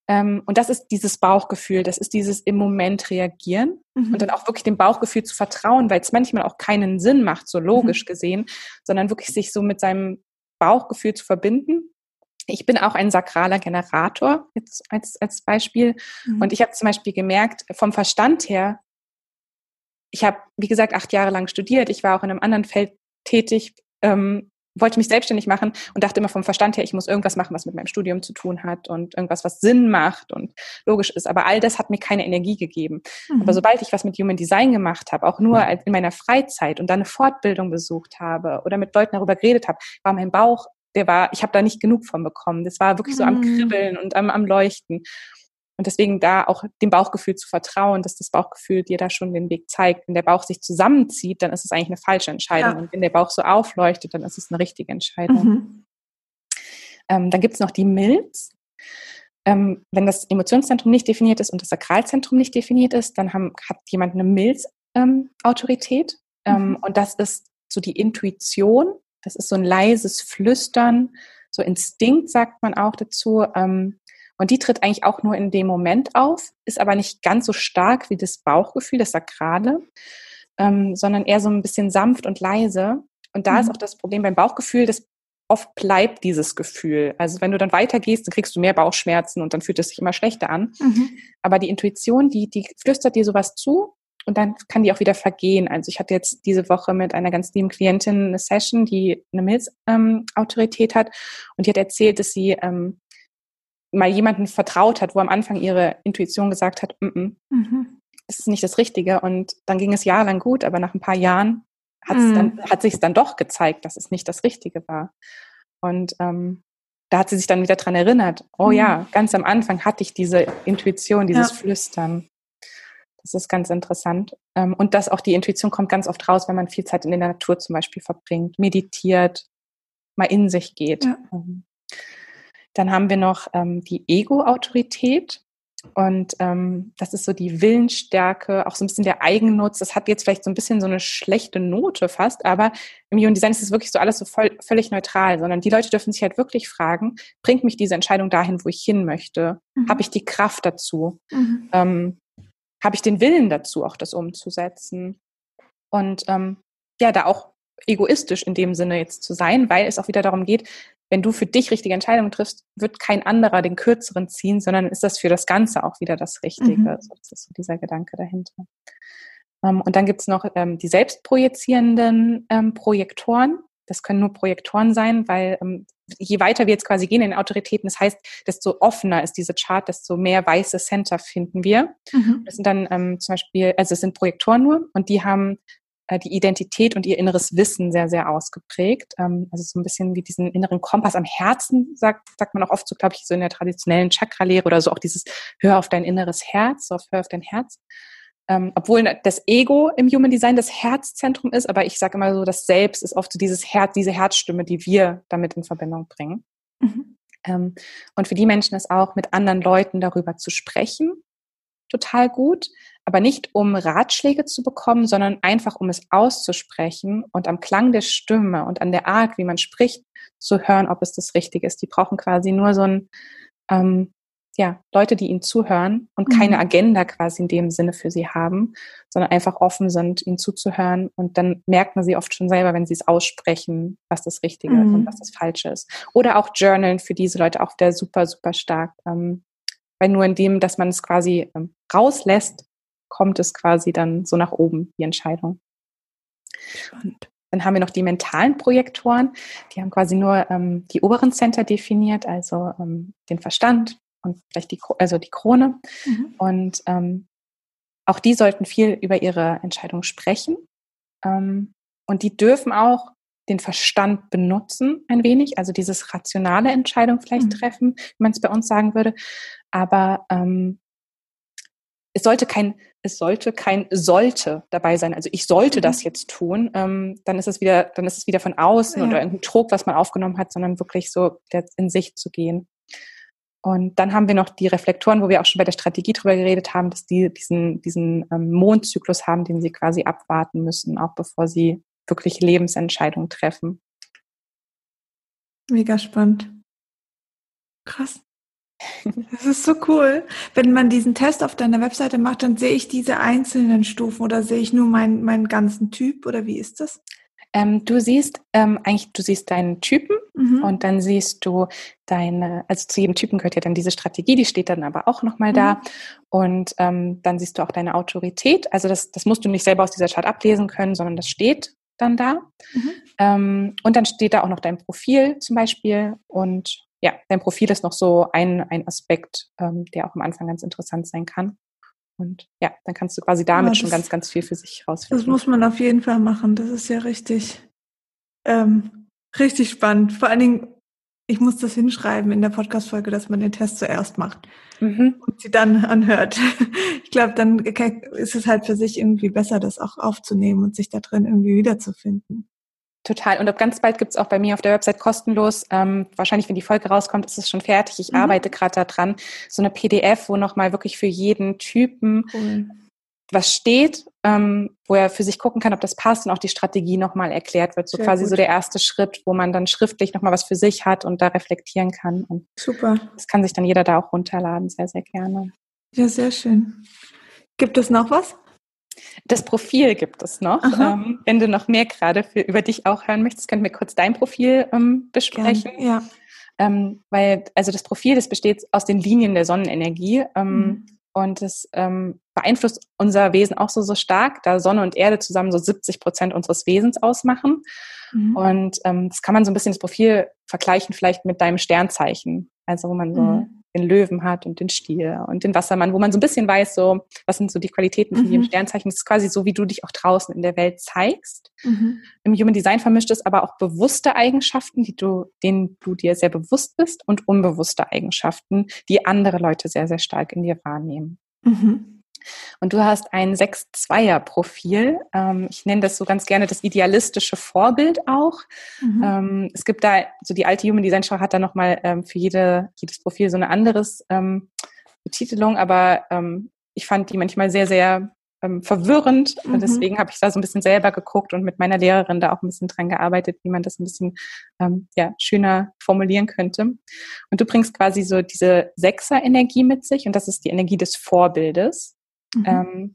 Ähm, und das ist dieses Bauchgefühl, das ist dieses im Moment reagieren mhm. und dann auch wirklich dem Bauchgefühl zu vertrauen, weil es manchmal auch keinen Sinn macht, so logisch mhm. gesehen, sondern wirklich sich so mit seinem Bauchgefühl zu verbinden. Ich bin auch ein sakraler Generator, jetzt als, als Beispiel. Mhm. Und ich habe zum Beispiel gemerkt, vom Verstand her, ich habe, wie gesagt, acht Jahre lang studiert, ich war auch in einem anderen Feld tätig, ähm, wollte mich selbstständig machen und dachte immer vom Verstand her, ich muss irgendwas machen, was mit meinem Studium zu tun hat und irgendwas, was Sinn macht und logisch ist. Aber all das hat mir keine Energie gegeben. Mhm. Aber sobald ich was mit Human Design gemacht habe, auch nur in meiner Freizeit und dann eine Fortbildung besucht habe oder mit Leuten darüber geredet habe, war mein Bauch, der war, ich habe da nicht genug von bekommen. Das war wirklich so am mhm. Kribbeln und am, am Leuchten. Und deswegen da auch dem Bauchgefühl zu vertrauen, dass das Bauchgefühl dir da schon den Weg zeigt. Wenn der Bauch sich zusammenzieht, dann ist es eigentlich eine falsche Entscheidung. Ja. Und wenn der Bauch so aufleuchtet, dann ist es eine richtige Entscheidung. Mhm. Ähm, dann gibt es noch die Milz. Ähm, wenn das Emotionszentrum nicht definiert ist und das Sakralzentrum nicht definiert ist, dann haben, hat jemand eine Milz-Autorität. Ähm, mhm. Und das ist so die Intuition. Das ist so ein leises Flüstern, so Instinkt sagt man auch dazu. Ähm, und die tritt eigentlich auch nur in dem Moment auf, ist aber nicht ganz so stark wie das Bauchgefühl, das Sakrale, ähm, sondern eher so ein bisschen sanft und leise. Und da mhm. ist auch das Problem beim Bauchgefühl, dass oft bleibt dieses Gefühl. Also wenn du dann weitergehst, dann kriegst du mehr Bauchschmerzen und dann fühlt es sich immer schlechter an. Mhm. Aber die Intuition, die, die flüstert dir sowas zu und dann kann die auch wieder vergehen. Also ich hatte jetzt diese Woche mit einer ganz lieben Klientin eine Session, die eine Milz-Autorität ähm, hat und die hat erzählt, dass sie ähm, mal jemanden vertraut hat, wo am Anfang ihre Intuition gesagt hat, mm -mm, mhm. das ist nicht das Richtige. Und dann ging es jahrelang gut, aber nach ein paar Jahren mhm. dann, hat sich es dann doch gezeigt, dass es nicht das Richtige war. Und ähm, da hat sie sich dann wieder dran erinnert, oh mhm. ja, ganz am Anfang hatte ich diese Intuition, dieses ja. Flüstern. Das ist ganz interessant. Ähm, und dass auch die Intuition kommt ganz oft raus, wenn man viel Zeit in der Natur zum Beispiel verbringt, meditiert, mal in sich geht. Ja. Ähm, dann haben wir noch ähm, die Ego-Autorität. Und ähm, das ist so die Willensstärke, auch so ein bisschen der Eigennutz. Das hat jetzt vielleicht so ein bisschen so eine schlechte Note fast, aber im Human Design ist es wirklich so alles so voll, völlig neutral, sondern die Leute dürfen sich halt wirklich fragen, bringt mich diese Entscheidung dahin, wo ich hin möchte? Mhm. Habe ich die Kraft dazu? Mhm. Ähm, Habe ich den Willen dazu, auch das umzusetzen? Und ähm, ja, da auch egoistisch in dem Sinne jetzt zu sein, weil es auch wieder darum geht, wenn du für dich richtige Entscheidungen triffst, wird kein anderer den kürzeren ziehen, sondern ist das für das Ganze auch wieder das Richtige. Mhm. Also das ist so dieser Gedanke dahinter. Ähm, und dann gibt es noch ähm, die selbstprojizierenden ähm, Projektoren. Das können nur Projektoren sein, weil ähm, je weiter wir jetzt quasi gehen in den Autoritäten, das heißt, desto offener ist diese Chart, desto mehr weiße Center finden wir. Mhm. Das sind dann ähm, zum Beispiel, also es sind Projektoren nur und die haben die Identität und ihr inneres Wissen sehr, sehr ausgeprägt. Ähm, also so ein bisschen wie diesen inneren Kompass am Herzen, sagt, sagt man auch oft so, glaube ich, so in der traditionellen Chakra-Lehre oder so auch dieses Hör auf dein inneres Herz, so auf Hör auf dein Herz. Ähm, obwohl das Ego im Human Design das Herzzentrum ist, aber ich sage immer so, das Selbst ist oft so dieses Herz, diese Herzstimme, die wir damit in Verbindung bringen. Mhm. Ähm, und für die Menschen ist auch mit anderen Leuten darüber zu sprechen total gut, aber nicht um Ratschläge zu bekommen, sondern einfach um es auszusprechen und am Klang der Stimme und an der Art, wie man spricht, zu hören, ob es das Richtige ist. Die brauchen quasi nur so ein, ähm, ja, Leute, die ihnen zuhören und mhm. keine Agenda quasi in dem Sinne für sie haben, sondern einfach offen sind, ihnen zuzuhören. Und dann merkt man sie oft schon selber, wenn sie es aussprechen, was das Richtige mhm. und was das Falsche ist. Oder auch Journalen für diese Leute auch der super, super stark. Ähm, weil nur in dem, dass man es quasi ähm, rauslässt, kommt es quasi dann so nach oben, die Entscheidung. Und dann haben wir noch die mentalen Projektoren, die haben quasi nur ähm, die oberen Center definiert, also ähm, den Verstand und vielleicht die, also die Krone. Mhm. Und ähm, auch die sollten viel über ihre Entscheidung sprechen. Ähm, und die dürfen auch den Verstand benutzen ein wenig, also dieses rationale Entscheidung vielleicht mhm. treffen, wie man es bei uns sagen würde. Aber ähm, es sollte kein, es sollte kein sollte dabei sein. Also ich sollte mhm. das jetzt tun. Ähm, dann ist es wieder, dann ist es wieder von außen ja. oder irgendein Druck, was man aufgenommen hat, sondern wirklich so in sich zu gehen. Und dann haben wir noch die Reflektoren, wo wir auch schon bei der Strategie drüber geredet haben, dass die diesen, diesen ähm, Mondzyklus haben, den sie quasi abwarten müssen, auch bevor sie wirklich Lebensentscheidungen treffen. Mega spannend. Krass. Das ist so cool. Wenn man diesen Test auf deiner Webseite macht, dann sehe ich diese einzelnen Stufen oder sehe ich nur meinen, meinen ganzen Typ oder wie ist das? Ähm, du siehst ähm, eigentlich, du siehst deinen Typen mhm. und dann siehst du deine, also zu jedem Typen gehört ja dann diese Strategie, die steht dann aber auch nochmal mhm. da. Und ähm, dann siehst du auch deine Autorität. Also das, das musst du nicht selber aus dieser Chart ablesen können, sondern das steht dann da. Mhm. Ähm, und dann steht da auch noch dein Profil zum Beispiel. Und ja, dein Profil ist noch so ein, ein Aspekt, ähm, der auch am Anfang ganz interessant sein kann. Und ja, dann kannst du quasi damit ja, schon ganz, ganz viel für sich rausfinden. Das muss man auf jeden Fall machen. Das ist ja richtig, ähm, richtig spannend. Vor allen Dingen, ich muss das hinschreiben in der Podcast-Folge, dass man den Test zuerst macht mhm. und sie dann anhört. Ich glaube, dann ist es halt für sich irgendwie besser, das auch aufzunehmen und sich da drin irgendwie wiederzufinden. Total. Und ab ganz bald gibt's auch bei mir auf der Website kostenlos, ähm, wahrscheinlich, wenn die Folge rauskommt, ist es schon fertig. Ich mhm. arbeite gerade daran, so eine PDF, wo nochmal wirklich für jeden Typen cool. was steht, ähm, wo er für sich gucken kann, ob das passt und auch die Strategie nochmal erklärt wird. So Sehr quasi gut. so der erste Schritt, wo man dann schriftlich nochmal was für sich hat und da reflektieren kann. Und Super. Das kann sich dann jeder da auch runterladen, sehr, sehr gerne. Ja, sehr schön. Gibt es noch was? Das Profil gibt es noch. Ähm, wenn du noch mehr gerade für, über dich auch hören möchtest, können wir kurz dein Profil ähm, besprechen. Gerne, ja. Ähm, weil, also das Profil, das besteht aus den Linien der Sonnenenergie. Ähm, mhm. Und das ähm, beeinflusst unser Wesen auch so, so stark, da Sonne und Erde zusammen so 70 Prozent unseres Wesens ausmachen. Mhm. Und ähm, das kann man so ein bisschen das Profil vergleichen vielleicht mit deinem Sternzeichen. Also wo man so mhm den Löwen hat und den Stier und den Wassermann, wo man so ein bisschen weiß, so, was sind so die Qualitäten von mhm. jedem Sternzeichen. Das ist quasi so, wie du dich auch draußen in der Welt zeigst. Mhm. Im Human Design vermischt es aber auch bewusste Eigenschaften, die du, denen du dir sehr bewusst bist und unbewusste Eigenschaften, die andere Leute sehr, sehr stark in dir wahrnehmen. Mhm. Und du hast ein 6-2er-Profil. Ähm, ich nenne das so ganz gerne das idealistische Vorbild auch. Mhm. Ähm, es gibt da, so die alte Human Design Show hat da nochmal ähm, für jede, jedes Profil so eine anderes ähm, Betitelung, aber ähm, ich fand die manchmal sehr, sehr ähm, verwirrend. Mhm. Deswegen habe ich da so ein bisschen selber geguckt und mit meiner Lehrerin da auch ein bisschen dran gearbeitet, wie man das ein bisschen ähm, ja, schöner formulieren könnte. Und du bringst quasi so diese Sechser-Energie mit sich und das ist die Energie des Vorbildes. Mhm. Ähm,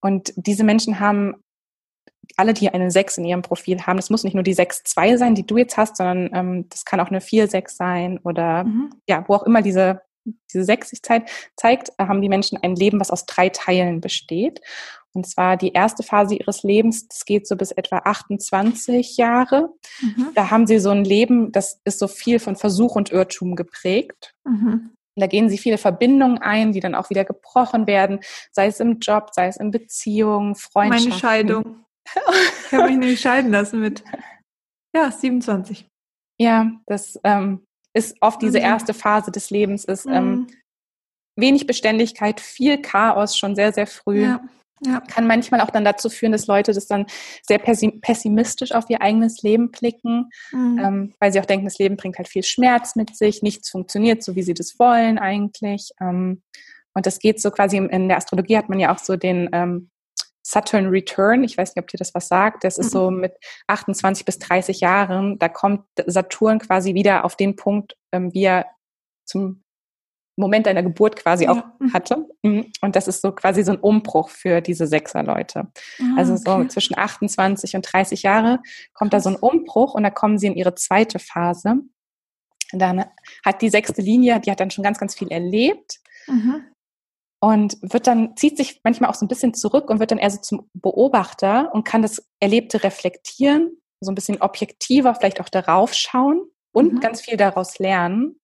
und diese Menschen haben alle, die eine 6 in ihrem Profil haben, das muss nicht nur die 6-2 sein, die du jetzt hast, sondern ähm, das kann auch eine 4-6 sein oder mhm. ja, wo auch immer diese, diese 6 sich zeigt, zeigt, haben die Menschen ein Leben, was aus drei Teilen besteht. Und zwar die erste Phase ihres Lebens, das geht so bis etwa 28 Jahre. Mhm. Da haben sie so ein Leben, das ist so viel von Versuch und Irrtum geprägt. Mhm. Da gehen sie viele Verbindungen ein, die dann auch wieder gebrochen werden, sei es im Job, sei es in Beziehungen, Freundschaften. Meine Scheidung. Ich habe mich nämlich scheiden lassen mit ja 27. Ja, das ähm, ist oft diese mhm. erste Phase des Lebens, ist ähm, mhm. wenig Beständigkeit, viel Chaos schon sehr, sehr früh. Ja. Ja. Kann manchmal auch dann dazu führen, dass Leute das dann sehr pessimistisch auf ihr eigenes Leben blicken, mhm. ähm, weil sie auch denken, das Leben bringt halt viel Schmerz mit sich, nichts funktioniert so, wie sie das wollen eigentlich. Ähm, und das geht so quasi in der Astrologie hat man ja auch so den ähm, Saturn Return. Ich weiß nicht, ob dir das was sagt. Das ist mhm. so mit 28 bis 30 Jahren. Da kommt Saturn quasi wieder auf den Punkt, ähm, wie er zum Moment deiner Geburt quasi ja. auch mhm. hatte. Mhm. Und das ist so quasi so ein Umbruch für diese Sechser-Leute. Ah, also so okay. zwischen 28 und 30 Jahre kommt da so ein Umbruch und da kommen sie in ihre zweite Phase. Und dann hat die sechste Linie, die hat dann schon ganz, ganz viel erlebt. Mhm. Und wird dann, zieht sich manchmal auch so ein bisschen zurück und wird dann eher so zum Beobachter und kann das Erlebte reflektieren, so ein bisschen objektiver vielleicht auch darauf schauen und mhm. ganz viel daraus lernen.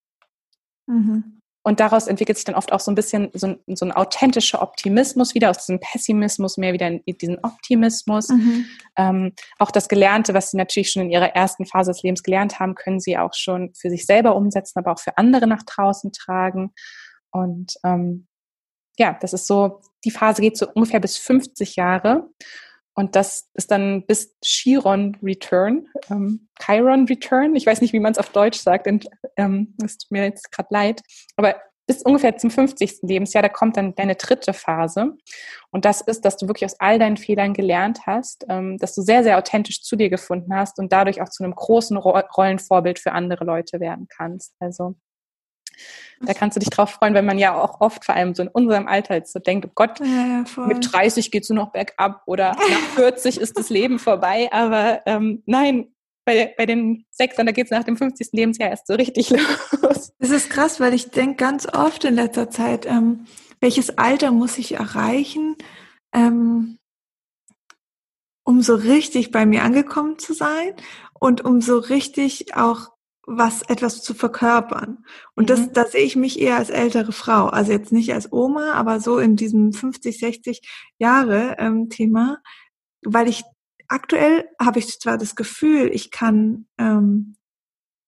Mhm. Und daraus entwickelt sich dann oft auch so ein bisschen so ein, so ein authentischer Optimismus wieder aus diesem Pessimismus mehr wieder in diesen Optimismus. Mhm. Ähm, auch das Gelernte, was sie natürlich schon in ihrer ersten Phase des Lebens gelernt haben, können sie auch schon für sich selber umsetzen, aber auch für andere nach draußen tragen. Und ähm, ja, das ist so, die Phase geht so ungefähr bis 50 Jahre. Und das ist dann bis Chiron Return, ähm, Chiron Return. Ich weiß nicht, wie man es auf Deutsch sagt, und, ähm, ist mir jetzt gerade leid. Aber bis ungefähr zum 50. Lebensjahr, da kommt dann deine dritte Phase. Und das ist, dass du wirklich aus all deinen Fehlern gelernt hast, ähm, dass du sehr, sehr authentisch zu dir gefunden hast und dadurch auch zu einem großen Rollenvorbild für andere Leute werden kannst. Also da kannst du dich drauf freuen, wenn man ja auch oft, vor allem so in unserem Alter, jetzt so denkt, oh Gott, ja, ja, mit 30 geht's nur noch bergab oder nach 40 ist das Leben vorbei. Aber ähm, nein, bei, bei den Sechsern, da geht's nach dem 50. Lebensjahr erst so richtig los. Das ist krass, weil ich denke ganz oft in letzter Zeit, ähm, welches Alter muss ich erreichen, ähm, um so richtig bei mir angekommen zu sein und um so richtig auch was etwas zu verkörpern. Und mhm. das, da sehe ich mich eher als ältere Frau. Also jetzt nicht als Oma, aber so in diesem 50, 60 Jahre ähm, Thema, weil ich aktuell habe ich zwar das Gefühl, ich kann ähm,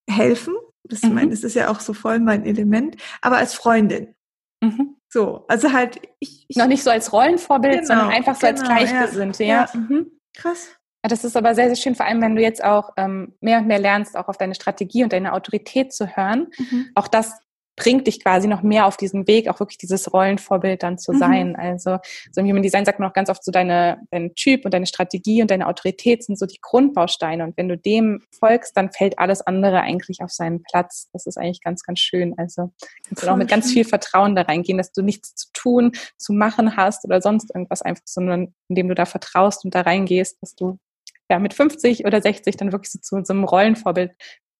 helfen. Das, mhm. mein, das ist ja auch so voll mein Element, aber als Freundin. Mhm. So, also halt ich, ich, noch nicht so als Rollenvorbild, genau, sondern einfach so genau, als Gleichgesinnte, ja. ja. Mhm. Krass. Das ist aber sehr, sehr schön, vor allem wenn du jetzt auch ähm, mehr und mehr lernst, auch auf deine Strategie und deine Autorität zu hören. Mhm. Auch das bringt dich quasi noch mehr auf diesen Weg, auch wirklich dieses Rollenvorbild dann zu mhm. sein. Also so im Human Design sagt man auch ganz oft so deine, dein Typ und deine Strategie und deine Autorität sind so die Grundbausteine. Und wenn du dem folgst, dann fällt alles andere eigentlich auf seinen Platz. Das ist eigentlich ganz, ganz schön. Also kannst du auch mit ganz viel Vertrauen da reingehen, dass du nichts zu tun, zu machen hast oder sonst irgendwas einfach, sondern indem du da vertraust und da reingehst, dass du ja, mit 50 oder 60 dann wirklich so zu so einem Rollenvorbild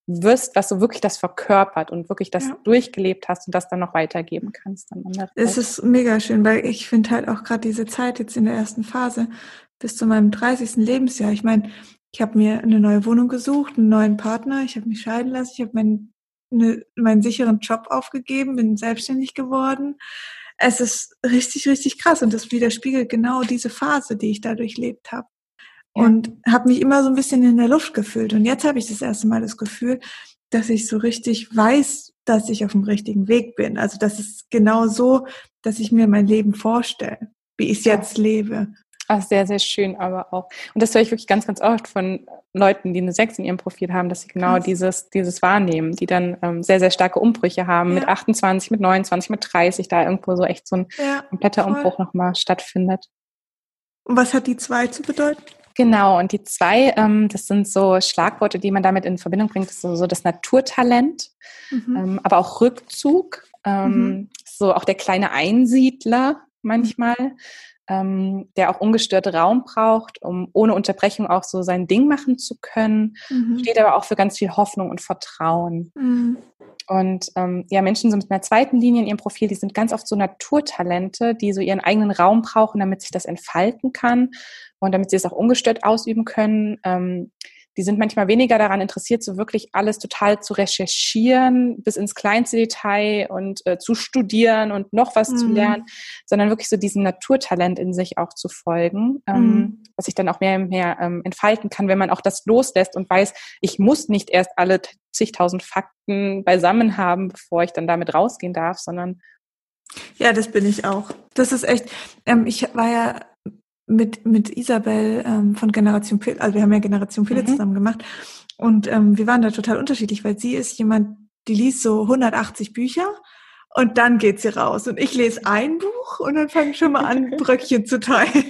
wirst, was so wirklich das verkörpert und wirklich das ja. durchgelebt hast und das dann noch weitergeben kannst an andere. Es ist mega schön, weil ich finde halt auch gerade diese Zeit jetzt in der ersten Phase bis zu meinem 30. Lebensjahr. Ich meine, ich habe mir eine neue Wohnung gesucht, einen neuen Partner, ich habe mich scheiden lassen, ich habe meinen, ne, meinen sicheren Job aufgegeben, bin selbstständig geworden. Es ist richtig, richtig krass und das widerspiegelt genau diese Phase, die ich da durchlebt habe und habe mich immer so ein bisschen in der Luft gefühlt. Und jetzt habe ich das erste Mal das Gefühl, dass ich so richtig weiß, dass ich auf dem richtigen Weg bin. Also das ist genau so, dass ich mir mein Leben vorstelle, wie ich es jetzt lebe. Ach, sehr, sehr schön, aber auch. Und das höre ich wirklich ganz, ganz oft von Leuten, die eine Sechs in ihrem Profil haben, dass sie genau dieses, dieses wahrnehmen, die dann ähm, sehr, sehr starke Umbrüche haben, ja. mit 28, mit 29, mit 30, da irgendwo so echt so ein ja, kompletter voll. Umbruch nochmal stattfindet. Und was hat die zwei zu bedeuten? Genau, und die zwei, ähm, das sind so Schlagworte, die man damit in Verbindung bringt, das ist so, so das Naturtalent, mhm. ähm, aber auch Rückzug, ähm, mhm. so auch der kleine Einsiedler manchmal, ähm, der auch ungestört Raum braucht, um ohne Unterbrechung auch so sein Ding machen zu können, mhm. steht aber auch für ganz viel Hoffnung und Vertrauen. Mhm. Und ähm, ja, Menschen so mit einer zweiten Linie in ihrem Profil, die sind ganz oft so Naturtalente, die so ihren eigenen Raum brauchen, damit sich das entfalten kann und damit sie es auch ungestört ausüben können. Ähm, die sind manchmal weniger daran interessiert, so wirklich alles total zu recherchieren, bis ins kleinste Detail und äh, zu studieren und noch was mhm. zu lernen, sondern wirklich so diesem Naturtalent in sich auch zu folgen, ähm, mhm. was sich dann auch mehr und mehr ähm, entfalten kann, wenn man auch das loslässt und weiß, ich muss nicht erst alle zigtausend Fakten beisammen haben, bevor ich dann damit rausgehen darf, sondern ja, das bin ich auch. Das ist echt, ähm, ich war ja mit, mit Isabel ähm, von Generation Pille, also wir haben ja Generation Pille mhm. zusammen gemacht und ähm, wir waren da total unterschiedlich, weil sie ist jemand, die liest so 180 Bücher und dann geht sie raus und ich lese ein Buch und dann fange ich schon mal an, Bröckchen zu teilen.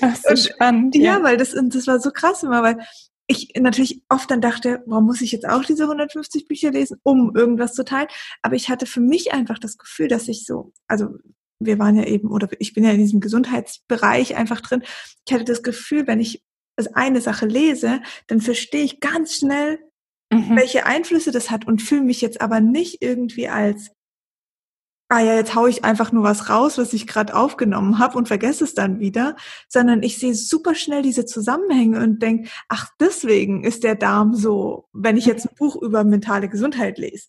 Das ist so spannend. Ja, ja, weil das, das war so krass immer, weil ich natürlich oft dann dachte, warum muss ich jetzt auch diese 150 Bücher lesen, um irgendwas zu teilen? Aber ich hatte für mich einfach das Gefühl, dass ich so, also wir waren ja eben, oder ich bin ja in diesem Gesundheitsbereich einfach drin. Ich hatte das Gefühl, wenn ich eine Sache lese, dann verstehe ich ganz schnell, mhm. welche Einflüsse das hat und fühle mich jetzt aber nicht irgendwie als, ah ja, jetzt haue ich einfach nur was raus, was ich gerade aufgenommen habe und vergesse es dann wieder, sondern ich sehe super schnell diese Zusammenhänge und denke, ach, deswegen ist der Darm so, wenn ich jetzt ein Buch über mentale Gesundheit lese.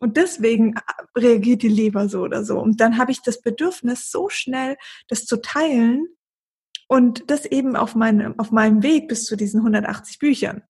Und deswegen äh, reagiert die Leber so oder so. Und dann habe ich das Bedürfnis, so schnell das zu teilen und das eben auf, meine, auf meinem Weg bis zu diesen 180 Büchern.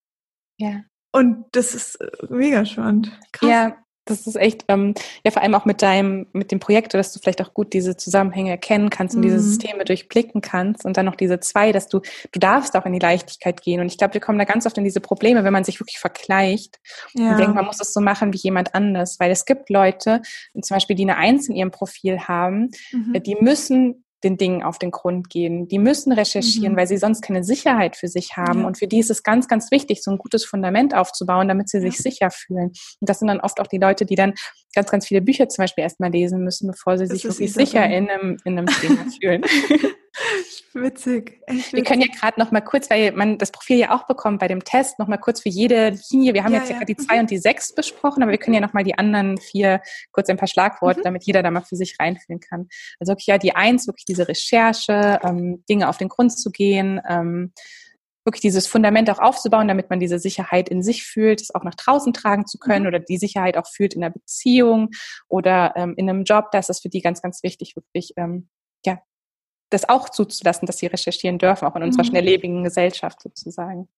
Ja. Und das ist äh, mega spannend. Krass. Ja, das ist echt, ähm, ja, vor allem auch mit deinem, mit dem Projekt, dass du vielleicht auch gut diese Zusammenhänge erkennen kannst und mhm. diese Systeme durchblicken kannst und dann noch diese zwei, dass du, du darfst auch in die Leichtigkeit gehen. Und ich glaube, wir kommen da ganz oft in diese Probleme, wenn man sich wirklich vergleicht ja. und denkt, man muss es so machen wie jemand anders. Weil es gibt Leute, zum Beispiel, die eine Eins in ihrem Profil haben, mhm. die müssen den Dingen auf den Grund gehen. Die müssen recherchieren, mhm. weil sie sonst keine Sicherheit für sich haben. Ja. Und für die ist es ganz, ganz wichtig, so ein gutes Fundament aufzubauen, damit sie sich sicher fühlen. Und das sind dann oft auch die Leute, die dann ganz, ganz viele Bücher zum Beispiel erstmal lesen müssen, bevor sie das sich wirklich sicher in einem, in einem Thema fühlen. Witzig. Echt witzig. Wir können ja gerade noch mal kurz, weil man das Profil ja auch bekommt bei dem Test, noch mal kurz für jede Linie. Wir haben ja, jetzt ja gerade die zwei mhm. und die sechs besprochen, aber wir können ja noch mal die anderen vier kurz ein paar Schlagworte, mhm. damit jeder da mal für sich reinfühlen kann. Also wirklich ja die eins, wirklich diese Recherche, ähm, Dinge auf den Grund zu gehen, ähm, wirklich dieses Fundament auch aufzubauen, damit man diese Sicherheit in sich fühlt, es auch nach draußen tragen zu können mhm. oder die Sicherheit auch fühlt in einer Beziehung oder ähm, in einem Job. Da ist das für die ganz, ganz wichtig, wirklich ähm, ja, das auch zuzulassen, dass sie recherchieren dürfen, auch in unserer mhm. schnelllebigen Gesellschaft sozusagen.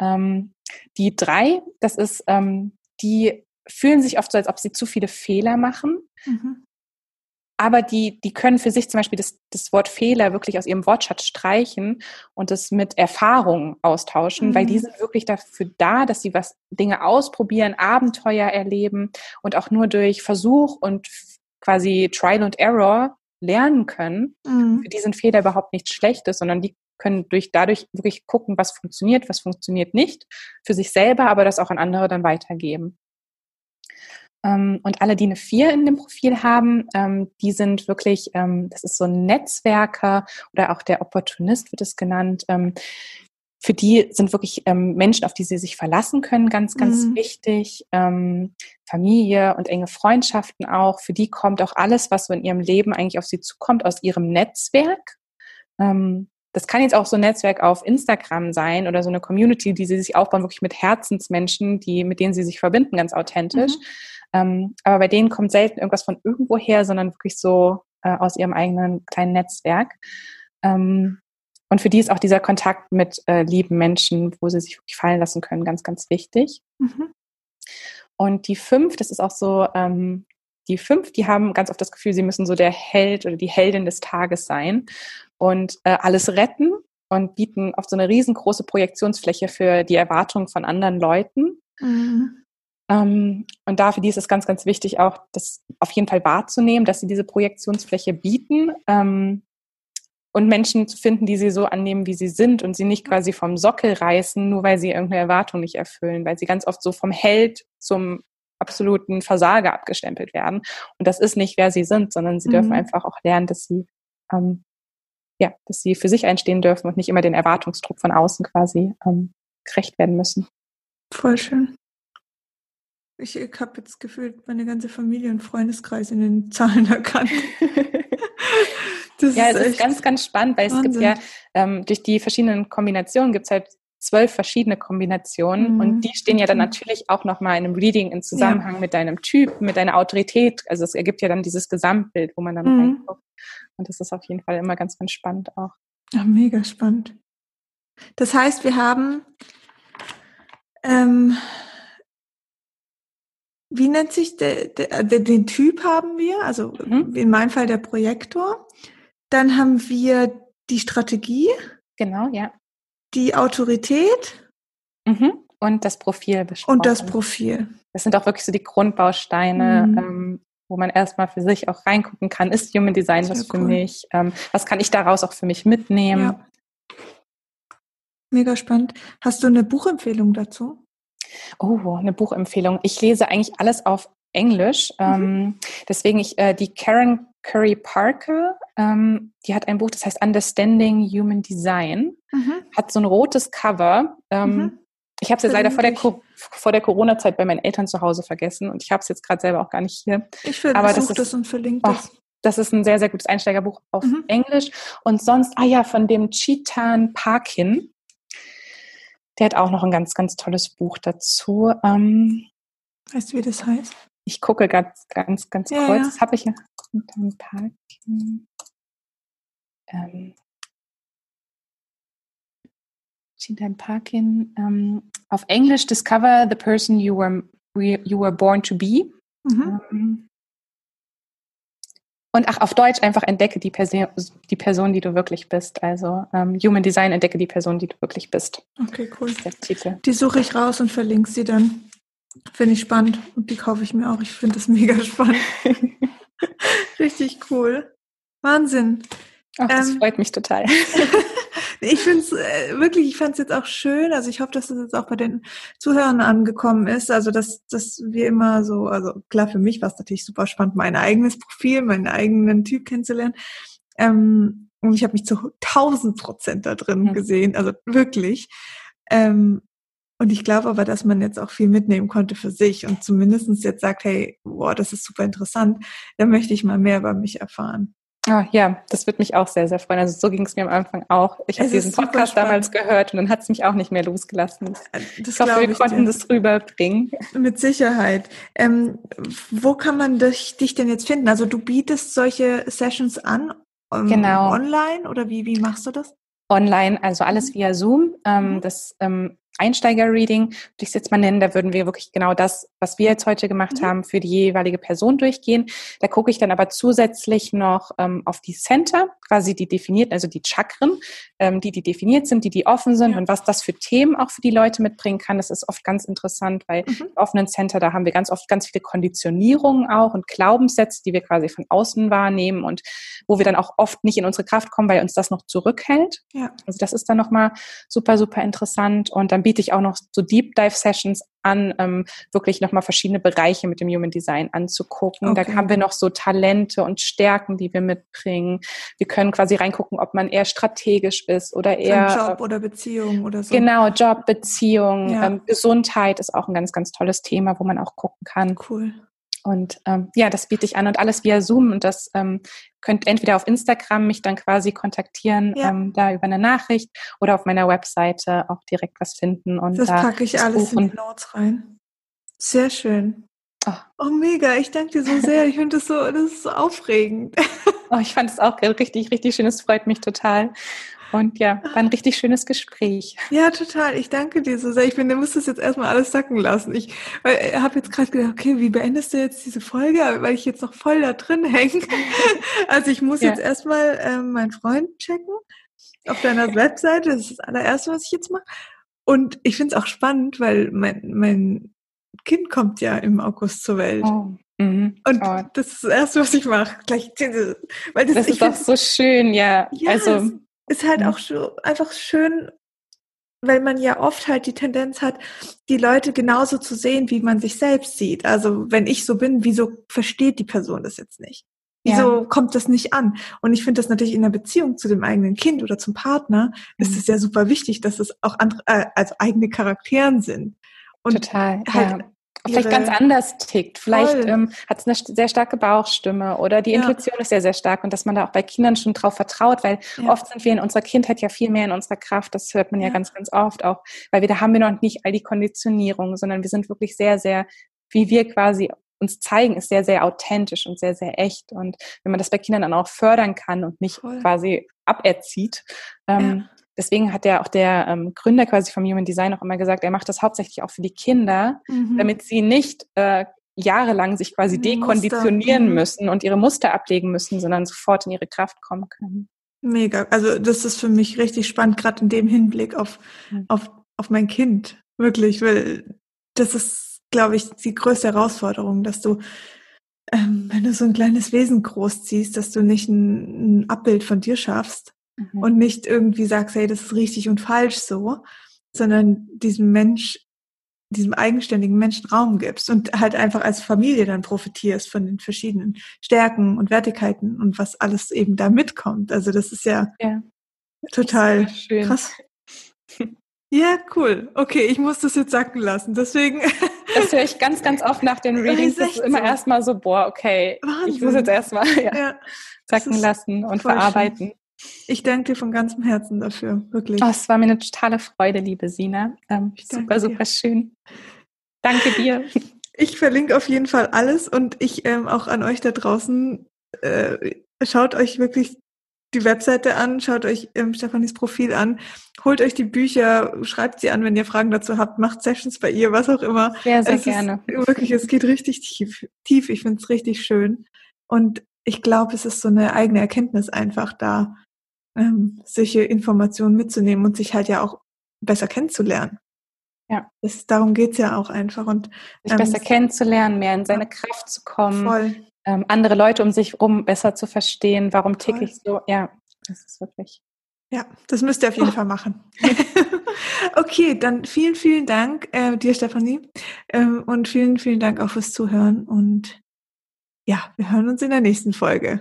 Ähm, die drei, das ist, ähm, die fühlen sich oft so, als ob sie zu viele Fehler machen. Mhm. Aber die, die können für sich zum Beispiel das, das Wort Fehler wirklich aus ihrem Wortschatz streichen und es mit Erfahrungen austauschen, mhm. weil die mhm. sind wirklich dafür da, dass sie was Dinge ausprobieren, Abenteuer erleben und auch nur durch Versuch und quasi Trial and Error lernen können. Mhm. Für die sind Fehler überhaupt nichts Schlechtes, sondern die können durch, dadurch wirklich gucken, was funktioniert, was funktioniert nicht, für sich selber, aber das auch an andere dann weitergeben. Ähm, und alle, die eine Vier in dem Profil haben, ähm, die sind wirklich, ähm, das ist so ein Netzwerker oder auch der Opportunist wird es genannt, für die sind wirklich Menschen, auf die sie sich verlassen können, ganz, ganz mhm. wichtig. Familie und enge Freundschaften auch. Für die kommt auch alles, was so in ihrem Leben eigentlich auf sie zukommt, aus ihrem Netzwerk. Ähm, das kann jetzt auch so ein Netzwerk auf Instagram sein oder so eine Community, die sie sich aufbauen, wirklich mit Herzensmenschen, die, mit denen sie sich verbinden, ganz authentisch. Mhm. Ähm, aber bei denen kommt selten irgendwas von irgendwoher, sondern wirklich so äh, aus ihrem eigenen kleinen Netzwerk. Ähm, und für die ist auch dieser Kontakt mit äh, lieben Menschen, wo sie sich wirklich fallen lassen können, ganz, ganz wichtig. Mhm. Und die fünf, das ist auch so, ähm, die fünf, die haben ganz oft das Gefühl, sie müssen so der Held oder die Heldin des Tages sein und äh, alles retten und bieten oft so eine riesengroße Projektionsfläche für die Erwartungen von anderen Leuten. Mhm. Ähm, und dafür die ist es ganz, ganz wichtig, auch das auf jeden Fall wahrzunehmen, dass sie diese Projektionsfläche bieten. Ähm, und Menschen zu finden, die sie so annehmen, wie sie sind und sie nicht quasi vom Sockel reißen, nur weil sie irgendeine Erwartung nicht erfüllen, weil sie ganz oft so vom Held zum absoluten Versager abgestempelt werden. Und das ist nicht, wer sie sind, sondern sie mhm. dürfen einfach auch lernen, dass sie ähm, ja, dass sie für sich einstehen dürfen und nicht immer den Erwartungsdruck von außen quasi ähm, gerecht werden müssen. Voll schön. Ich, ich habe jetzt gefühlt meine ganze Familie und Freundeskreis in den Zahlen erkannt. Ja, es ist ganz, ganz spannend, weil Wahnsinn. es gibt ja ähm, durch die verschiedenen Kombinationen gibt es halt zwölf verschiedene Kombinationen mhm. und die stehen ja dann natürlich auch nochmal in einem Reading in Zusammenhang ja. mit deinem Typ, mit deiner Autorität. Also es ergibt ja dann dieses Gesamtbild, wo man dann mhm. reinguckt. Und das ist auf jeden Fall immer ganz, ganz spannend auch. Ja, mega spannend. Das heißt, wir haben, ähm, wie nennt sich der, der, den Typ haben wir, also mhm. in meinem Fall der Projektor. Dann haben wir die Strategie. Genau, ja. Die Autorität. Mhm. Und das Profil besprochen. Und das Profil. Das sind auch wirklich so die Grundbausteine, mhm. ähm, wo man erstmal für sich auch reingucken kann, ist Human Design was für cool. mich? Ähm, was kann ich daraus auch für mich mitnehmen? Ja. Mega spannend. Hast du eine Buchempfehlung dazu? Oh, eine Buchempfehlung. Ich lese eigentlich alles auf Englisch. Mhm. Ähm, deswegen ich äh, die Karen Curry Parker, ähm, die hat ein Buch, das heißt Understanding Human Design, mhm. hat so ein rotes Cover. Ähm, mhm. Ich habe es jetzt leider vor der, vor der Corona-Zeit bei meinen Eltern zu Hause vergessen und ich habe es jetzt gerade selber auch gar nicht hier. Ich versuche das und verlinke das. Oh, das ist ein sehr, sehr gutes Einsteigerbuch auf mhm. Englisch. Und sonst, ah ja, von dem Chetan Parkin. Der hat auch noch ein ganz, ganz tolles Buch dazu. Ähm, weißt du, wie das heißt? Ich gucke ganz, ganz, ganz Ja, kurz. ja. Das habe ich ja unter dem Parken. Ähm, Chintan Parkin. Ähm, auf Englisch Discover the person you were, you were born to be. Mhm. Ähm, Und ach, auf Deutsch einfach entdecke die, Perse die Person, die du wirklich bist. Also ähm, Human Design entdecke die Person, die du wirklich bist. Okay, cool. Das ist der Titel. Die suche ich raus und verlinke sie dann. Finde ich spannend und die kaufe ich mir auch. Ich finde das mega spannend. Richtig cool. Wahnsinn. Ach, das Ähm, freut mich total. Ich finde es äh, wirklich, ich fand es jetzt auch schön. Also ich hoffe, dass das jetzt auch bei den Zuhörern angekommen ist. Also dass, dass wir immer so, also klar, für mich war es natürlich super spannend, mein eigenes Profil, meinen eigenen Typ kennenzulernen. Ähm, und ich habe mich zu 1000 Prozent da drin Mhm. gesehen, also wirklich. Ähm, und ich glaube aber, dass man jetzt auch viel mitnehmen konnte für sich und zumindestens jetzt sagt, hey, boah, das ist super interessant, da möchte ich mal mehr über mich erfahren. Ah, ja, das wird mich auch sehr, sehr freuen. Also so ging es mir am Anfang auch. Ich habe diesen Podcast damals gehört und dann hat es mich auch nicht mehr losgelassen. Das Ich hoffe, wir ich konnten dir. das rüberbringen. Mit Sicherheit. Ähm, wo kann man dich, dich denn jetzt finden? Also du bietest solche Sessions an ähm, Genau. online oder wie, wie machst du das? Online, also alles via Zoom. Ähm, Mhm. Das ähm, Einsteiger-Reading, würde ich es jetzt mal nennen, da würden wir wirklich genau das, was wir jetzt heute gemacht Mhm. haben, für die jeweilige Person durchgehen. Da gucke ich dann aber zusätzlich noch ähm, auf die Center, quasi die definiert, also die Chakren, ähm, die, die definiert sind, die, die offen sind Ja. und was das für Themen auch für die Leute mitbringen kann. Das ist oft ganz interessant, weil Mhm. im offenen Center, da haben wir ganz oft ganz viele Konditionierungen auch und Glaubenssätze, die wir quasi von außen wahrnehmen und wo wir dann auch oft nicht in unsere Kraft kommen, weil uns das noch zurückhält. Ja. Also das ist dann nochmal super, super interessant. Und dann biete ich auch noch so Deep Dive Sessions an, ähm, wirklich nochmal verschiedene Bereiche mit dem Human Design anzugucken. Okay. Da haben wir noch so Talente und Stärken, die wir mitbringen. Wir können quasi reingucken, ob man eher strategisch ist oder eher Job oder Beziehung oder so. Genau, Job, Beziehung, Ja. ähm, Gesundheit ist auch ein ganz, ganz tolles Thema, wo man auch gucken kann. Cool. Und ähm, ja, das biete ich an und alles via Zoom. Und das ähm, könnt entweder auf Instagram mich dann quasi kontaktieren, Ja. ähm, da über eine Nachricht oder auf meiner Webseite auch direkt was finden. Und Das da packe ich alles in buchen. die Notes rein. Sehr schön. Ah. Oh, mega. Ich danke dir so sehr. Ich finde das so, das ist so aufregend. Oh, ich fand es auch richtig, richtig schön. Es freut mich total. Und ja, war ein richtig schönes Gespräch. Ja, total. Ich danke dir so sehr. Ich finde, du musst das jetzt erstmal alles sacken lassen. Ich habe jetzt gerade gedacht, okay, wie beendest du jetzt diese Folge? Weil ich jetzt noch voll da drin hänge. Also ich muss Ja. jetzt erstmal ähm, meinen Freund checken auf deiner Webseite. Das ist das allererste, was ich jetzt mache. Und ich finde es auch spannend, weil mein, mein Kind kommt ja im August zur Welt. Oh. Mhm. Und oh, das ist das Erste, was ich mache. Gleich, weil das, das ist auch find- so schön, ja. Ja, also ist halt Ja. auch so einfach schön, weil man ja oft halt die Tendenz hat, die Leute genauso zu sehen, wie man sich selbst sieht. Also wenn ich so bin, wieso versteht die Person das jetzt nicht? Wieso kommt das nicht an? Und ich finde das natürlich in der Beziehung zu dem eigenen Kind oder zum Partner ist Mhm. es ja super wichtig, dass es auch andere, äh, also eigene Charakteren sind. Und total. halt ja. Vielleicht ganz anders tickt. Vielleicht ähm, hat es eine sehr starke Bauchstimme oder die Ja. Intuition ist sehr, sehr stark und dass man da auch bei Kindern schon drauf vertraut, weil Ja. oft sind wir in unserer Kindheit ja viel mehr in unserer Kraft. Das hört man ja, Ja. ganz, ganz oft auch, weil wir da haben wir noch nicht all die Konditionierung, sondern wir sind wirklich sehr, sehr, wie wir quasi uns zeigen, ist sehr, sehr authentisch und sehr, sehr echt. Und wenn man das bei Kindern dann auch fördern kann und nicht Voll. quasi aberzieht, ähm, Deswegen hat ja auch der ähm, Gründer quasi vom Human Design auch immer gesagt, er macht das hauptsächlich auch für die Kinder, Mhm. damit sie nicht äh, jahrelang sich quasi dekonditionieren Muster, mhm. müssen und ihre Muster ablegen müssen, sondern sofort in ihre Kraft kommen können. Mega. Also das ist für mich richtig spannend, gerade in dem Hinblick auf, Mhm. auf, auf mein Kind. Wirklich, weil das ist, glaube ich, die größte Herausforderung, dass du, ähm, wenn du so ein kleines Wesen großziehst, dass du nicht ein, ein Abbild von dir schaffst Mhm. und nicht irgendwie sagst, hey, das ist richtig und falsch so, sondern diesem Mensch, diesem eigenständigen Menschen Raum gibst und halt einfach als Familie dann profitierst von den verschiedenen Stärken und Wertigkeiten und was alles eben da mitkommt. Also das ist ja Ja. total Schön. krass. Ja, cool. Okay, ich muss das jetzt sacken lassen. Deswegen, Das höre ich ganz, ganz oft nach den Readings. ist Das ist immer erstmal so, boah, okay, ich Wahnsinn. muss jetzt erstmal ja, ja, sacken ist lassen und voll schön. Ich danke dir von ganzem Herzen dafür, wirklich. Oh, es war mir eine totale Freude, liebe Sina. Ähm, danke super, dir. super schön. Danke dir. Ich verlinke auf jeden Fall alles und ich ähm, auch an euch da draußen. Äh, schaut euch wirklich die Webseite an, schaut euch ähm, Stefanis Profil an, holt euch die Bücher, schreibt sie an, wenn ihr Fragen dazu habt, macht Sessions bei ihr, was auch immer. Sehr, sehr es gerne. wirklich, es geht richtig tief. tief. Ich finde es richtig schön. Und ich glaube, es ist so eine eigene Erkenntnis einfach da, ähm, solche Informationen mitzunehmen und sich halt ja auch besser kennenzulernen. Ja. Das, darum geht's ja auch einfach. Und, sich ähm, besser kennenzulernen, mehr in seine Kraft zu kommen. Voll ähm, andere Leute um sich herum besser zu verstehen, warum ticke ich so. Ja, das ist wirklich. Ja, das müsst ihr auf jeden oh. Fall machen. okay, dann vielen, vielen Dank äh, dir, Stefanie. Ähm, und vielen, vielen Dank auch fürs Zuhören. Und ja, wir hören uns in der nächsten Folge.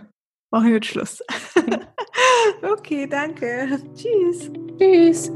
Machen wir jetzt Schluss. okay, danke. Tschüss. Tschüss.